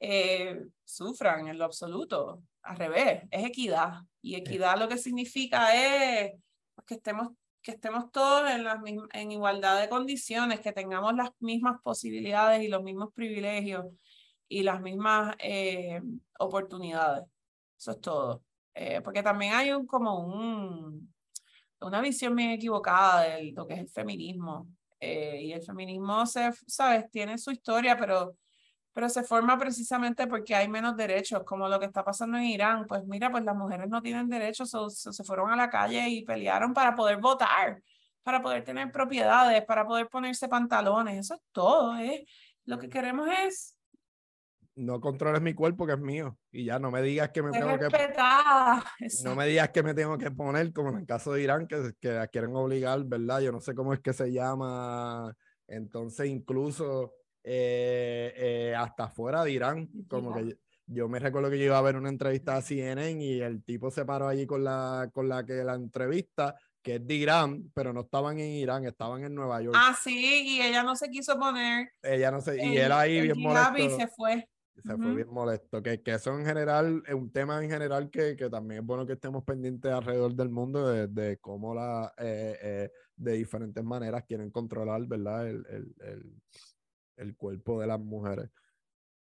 eh, sufran en lo absoluto. Al revés, es equidad. Y equidad lo que significa es pues, que estemos, que estemos todos en, las en igualdad de condiciones, que tengamos las mismas posibilidades y los mismos privilegios y las mismas eh, oportunidades. Eso es todo. Eh, porque también hay un, como un, una visión bien equivocada de lo que es el feminismo. y el feminismo, se, ¿sabes? Tiene su historia, pero pero se forma precisamente porque hay menos derechos, como lo que está pasando en Irán. Pues mira, pues las mujeres no tienen derechos, o, se fueron a la calle y pelearon para poder votar, para poder tener propiedades, para poder ponerse pantalones. Eso es todo. ¿eh? Lo que queremos es no controles mi cuerpo que es mío y ya no me digas que me tengo que no me digas que me tengo que poner como en el caso de Irán que, que quieren obligar verdad yo no sé cómo es que se llama entonces incluso eh, eh, hasta fuera de Irán. Como que yo, me recuerdo que yo iba a ver una entrevista a CNN y el tipo se paró allí con la, con la que la entrevista, que es de Irán, pero no estaban en Irán, estaban en Nueva York. Ah, sí, y ella no se quiso poner. Ella no se, y él ahí bien molesto. Y se fue. Se fue bien molesto. Que, que eso en general es un tema en general que, que también es bueno que estemos pendientes alrededor del mundo de, de cómo la, eh, de diferentes maneras quieren controlar, ¿verdad? el, el el cuerpo de las mujeres.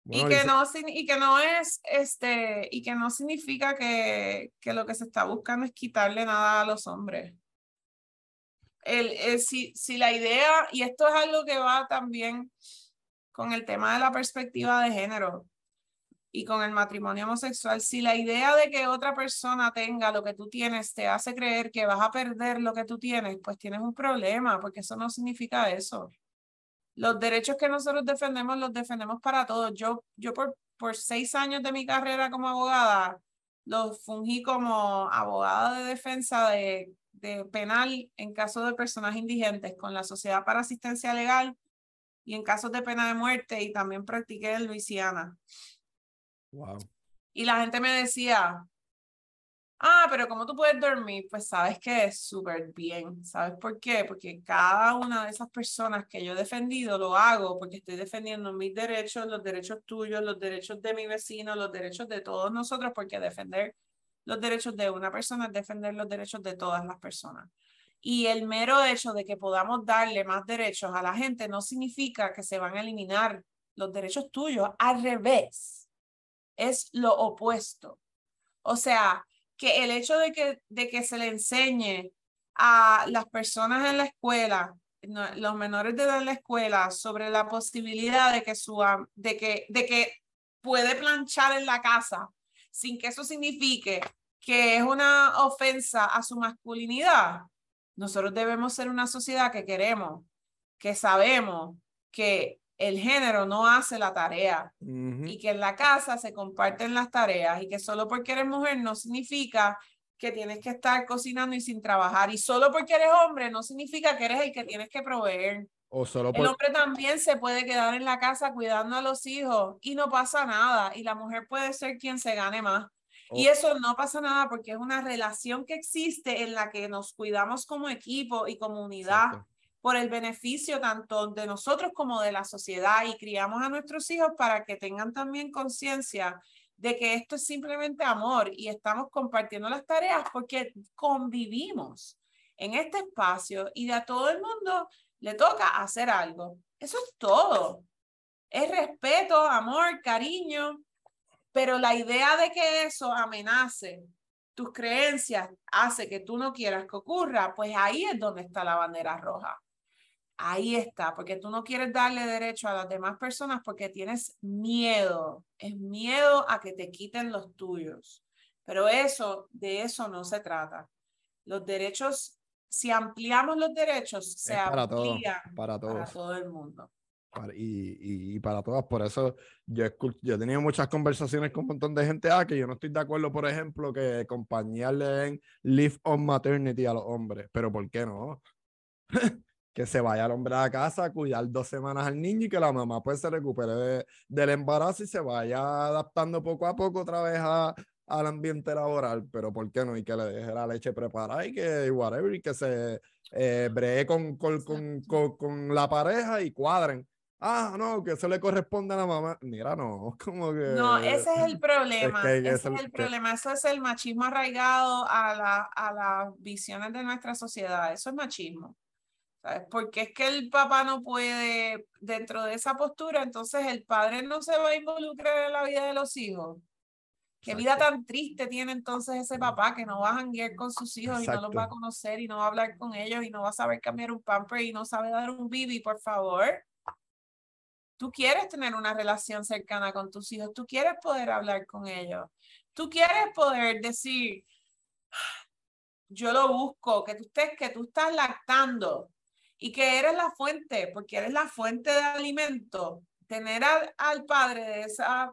y, que no, y que no es, este, y que no significa que, que lo que se está buscando es quitarle nada a los hombres. El, si, si la idea, y esto es algo que va también con el tema de la perspectiva de género y con el matrimonio homosexual, si la idea de que otra persona tenga lo que tú tienes te hace creer que vas a perder lo que tú tienes, pues tienes un problema, porque eso no significa eso los derechos que nosotros defendemos los defendemos para todos. Yo, yo por, por seis años de mi carrera como abogada, los fungí como abogada de defensa de, de penal en caso de personas indigentes con la Sociedad para Asistencia Legal y en casos de pena de muerte y también practiqué en Luisiana. Wow. Y la gente me decía, Ah, pero ¿cómo tú puedes dormir? Pues sabes que es súper bien. ¿Sabes por qué? Porque cada una de esas personas que yo he defendido lo hago porque estoy defendiendo mis derechos, los derechos tuyos, los derechos de mi vecino, los derechos de todos nosotros, porque defender los derechos de una persona es defender los derechos de todas las personas. Y el mero hecho de que podamos darle más derechos a la gente no significa que se van a eliminar los derechos tuyos. Al revés, es lo opuesto. O sea, que el hecho de que, de que se le enseñe a las personas en la escuela, los menores de edad en la escuela, sobre la posibilidad de que, su, de que, de que puede planchar en la casa sin que eso signifique que es una ofensa a su masculinidad, nosotros debemos ser una sociedad que queremos, que sabemos que el género no hace la tarea y que en la casa se comparten las tareas y que solo porque eres mujer no significa que tienes que estar cocinando y sin trabajar. Y solo porque eres hombre no significa que eres el que tienes que proveer. O solo El hombre también se puede quedar en la casa cuidando a los hijos y no pasa nada. Y la mujer puede ser quien se gane más. Y eso no pasa nada porque es una relación que existe en la que nos cuidamos como equipo y comunidad por el beneficio tanto de nosotros como de la sociedad y criamos a nuestros hijos para que tengan también conciencia de que esto es simplemente amor y estamos compartiendo las tareas porque convivimos en este espacio y de a todo el mundo le toca hacer algo. Eso es todo. Es respeto, amor, cariño, pero la idea de que eso amenace tus creencias, hace que tú no quieras que ocurra, pues ahí es donde está la bandera roja. Ahí está, porque tú no quieres darle derecho a las demás personas porque tienes miedo, es miedo a que te quiten los tuyos. Pero eso, de eso no se trata. Los derechos, si ampliamos los derechos, se para amplían para, todos. para todo el mundo. Y, y, para todas, por eso yo, yo he tenido muchas conversaciones con un montón de gente, ah, que yo no estoy de acuerdo, por ejemplo, que compañías le den leave on maternity a los hombres, pero ¿por qué no? [laughs] que se vaya el hombre a casa a cuidar dos semanas al niño y que la mamá pues se recupere del embarazo y se vaya adaptando poco a poco otra vez a, al ambiente laboral, pero ¿por qué no? Y que le deje la leche preparada y que whatever, y que se eh, bree con, con, con, con, la pareja y cuadren. Ah, no, que eso le corresponde a la mamá. Mira, no, [laughs] como que... No, ese es el [laughs] problema. ese es el, problema. Eso es el machismo arraigado a, la, a las visiones de nuestra sociedad. Eso es machismo. Porque es que el papá no puede, dentro de esa postura, entonces el padre no se va a involucrar en la vida de los hijos. Qué vida tan triste tiene entonces ese papá que no va a janguear con sus hijos y no los va a conocer y no va a hablar con ellos y no va a saber cambiar un pamper y no sabe dar un bibi, por favor. Tú quieres tener una relación cercana con tus hijos, tú quieres poder hablar con ellos, tú quieres poder decir, yo lo busco, que tú estés, que tú estás lactando, y que eres la fuente, porque eres la fuente de alimento. Tener al, padre de, esa,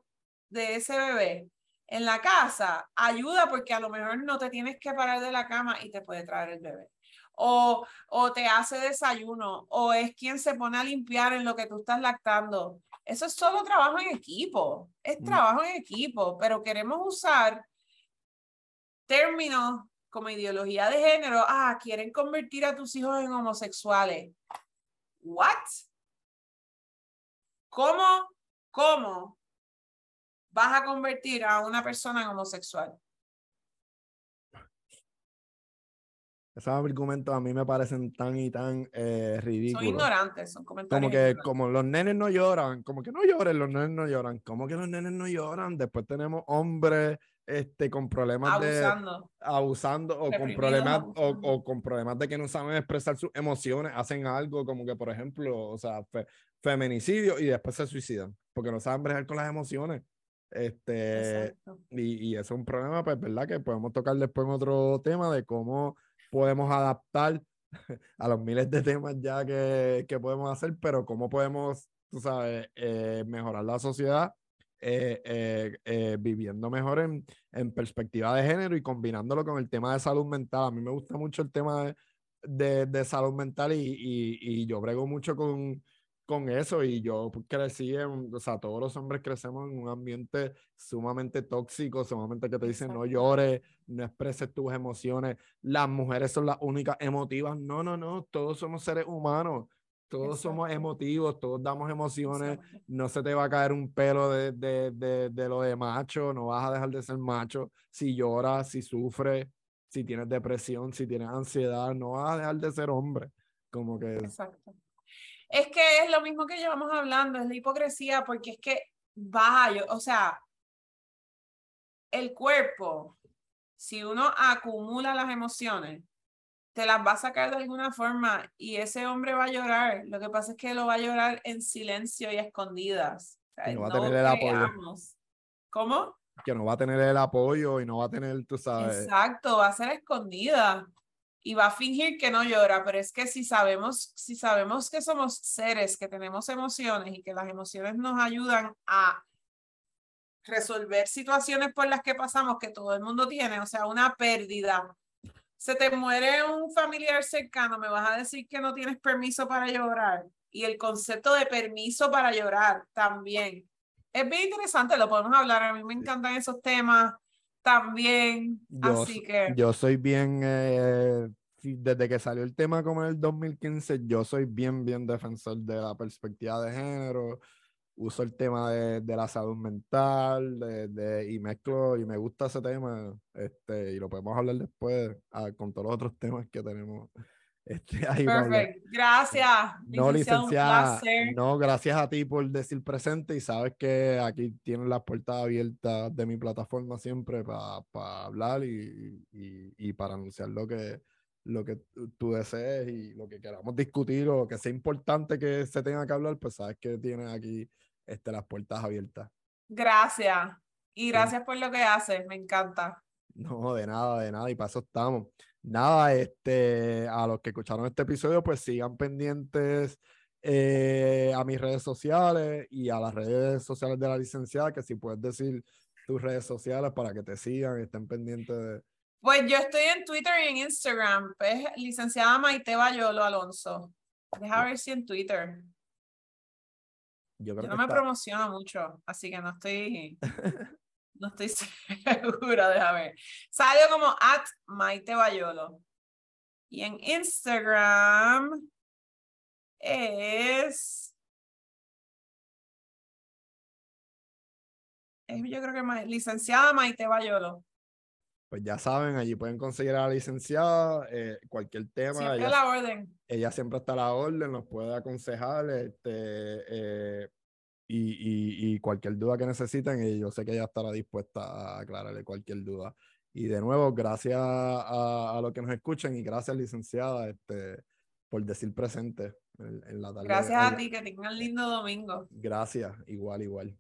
de ese bebé en la casa ayuda porque a lo mejor no te tienes que parar de la cama y te puede traer el bebé. O, o te hace desayuno, o es quien se pone a limpiar en lo que tú estás lactando. Eso es solo trabajo en equipo, es mm. trabajo en equipo, pero queremos usar términos como ideología de género, ah, quieren convertir a tus hijos en homosexuales. ¿What? ¿Cómo, cómo vas a convertir a una persona en homosexual? Esos argumentos a mí me parecen tan y tan eh, ridículos. Son ignorantes, son comentarios. Como que, como los nenes no lloran, como que no lloren, los nenes no lloran. ¿Cómo que los nenes no lloran? Después tenemos hombres este, con problemas abusando. de abusando o con problemas o, con problemas de que no saben expresar sus emociones, hacen algo como que por ejemplo, o sea, feminicidio y después se suicidan porque no saben bregar con las emociones. Este, y, y eso es un problema, pues, ¿verdad? Que podemos tocar después en otro tema de cómo podemos adaptar [laughs] a los miles de temas ya que, que podemos hacer, pero cómo podemos, tú sabes, eh, mejorar la sociedad eh, eh, eh, viviendo mejor en, en, perspectiva de género y combinándolo con el tema de salud mental. A mí me gusta mucho el tema de, de, salud mental y, y, y, yo brego mucho con, con eso y yo crecí en, o sea, todos los hombres crecemos en un ambiente sumamente tóxico, sumamente que te dicen no llores, no expreses tus emociones, las mujeres son las únicas emotivas, no, no, no, todos somos seres humanos, todos somos emotivos, todos damos emociones, no se te va a caer un pelo de, de, de, de, lo de macho, no vas a dejar de ser macho. Si lloras, si sufres, si tienes depresión, si tienes ansiedad, no vas a dejar de ser hombre, como que... Exacto. Es que es lo mismo que llevamos hablando, es la hipocresía, porque es que vaya, o sea, el cuerpo, si uno acumula las emociones, te las va a sacar de alguna forma y ese hombre va a llorar. Lo que pasa es que lo va a llorar en silencio y a escondidas. y no va a tener el apoyo. ¿Cómo? Que no va a tener el apoyo y no va a tener, tú sabes. Exacto, va a ser escondida y va a fingir que no llora, pero es que si sabemos, si sabemos que somos seres, que tenemos emociones y que las emociones nos ayudan a resolver situaciones por las que pasamos que todo el mundo tiene, o sea, una pérdida. Se te muere un familiar cercano, me vas a decir que no tienes permiso para llorar. Y el concepto de permiso para llorar también. Es bien interesante, lo podemos hablar. A mí me encantan esos temas también. Yo, así que. Yo soy bien. Eh, desde que salió el tema como en el 2015, yo soy bien, bien defensor de la perspectiva de género. Uso el tema de, de la salud mental de, de, y mezclo y me gusta ese tema. Este, y lo podemos hablar después ah, con todos los otros temas que tenemos. [laughs] Este, ahí Perfecto. Gracias. No, licenciada. No, gracias a ti por decir presente y sabes que aquí tienes las puertas abiertas de mi plataforma siempre para hablar y, y, y, para anunciar lo que, lo que tú desees y lo que queramos discutir o que sea importante que se tenga que hablar, pues sabes que tienes aquí este, las puertas abiertas. Gracias. Y gracias por lo que haces, me encanta. No, de nada, de nada, y para eso estamos nada, este, a los que escucharon este episodio, pues sigan pendientes eh, a mis redes sociales y a las redes sociales de la licenciada, que si puedes decir tus redes sociales para que te sigan y estén pendientes de... Pues yo estoy en Twitter y en Instagram, pues licenciada Maite Bayolo Alonso. Deja ver si en Twitter. Yo, no me promociono mucho, así que no estoy... No estoy [laughs] segura, déjame ver. Salió como at Maite Bayolo. Y en Instagram es. yo creo que licenciada Maite Bayolo. Pues ya saben, allí pueden conseguir a la licenciada eh, cualquier tema. Siempre ella, la orden. Ella siempre está a la orden, nos puede aconsejar. Este, eh, y, y, cualquier duda que necesiten, y yo sé que ella estará dispuesta a aclararle cualquier duda. Y de nuevo, gracias a, a los que nos escuchen y gracias, licenciada, este, por decir presente en, la tarde. Gracias a ti, que tengan lindo domingo. Gracias, igual, igual.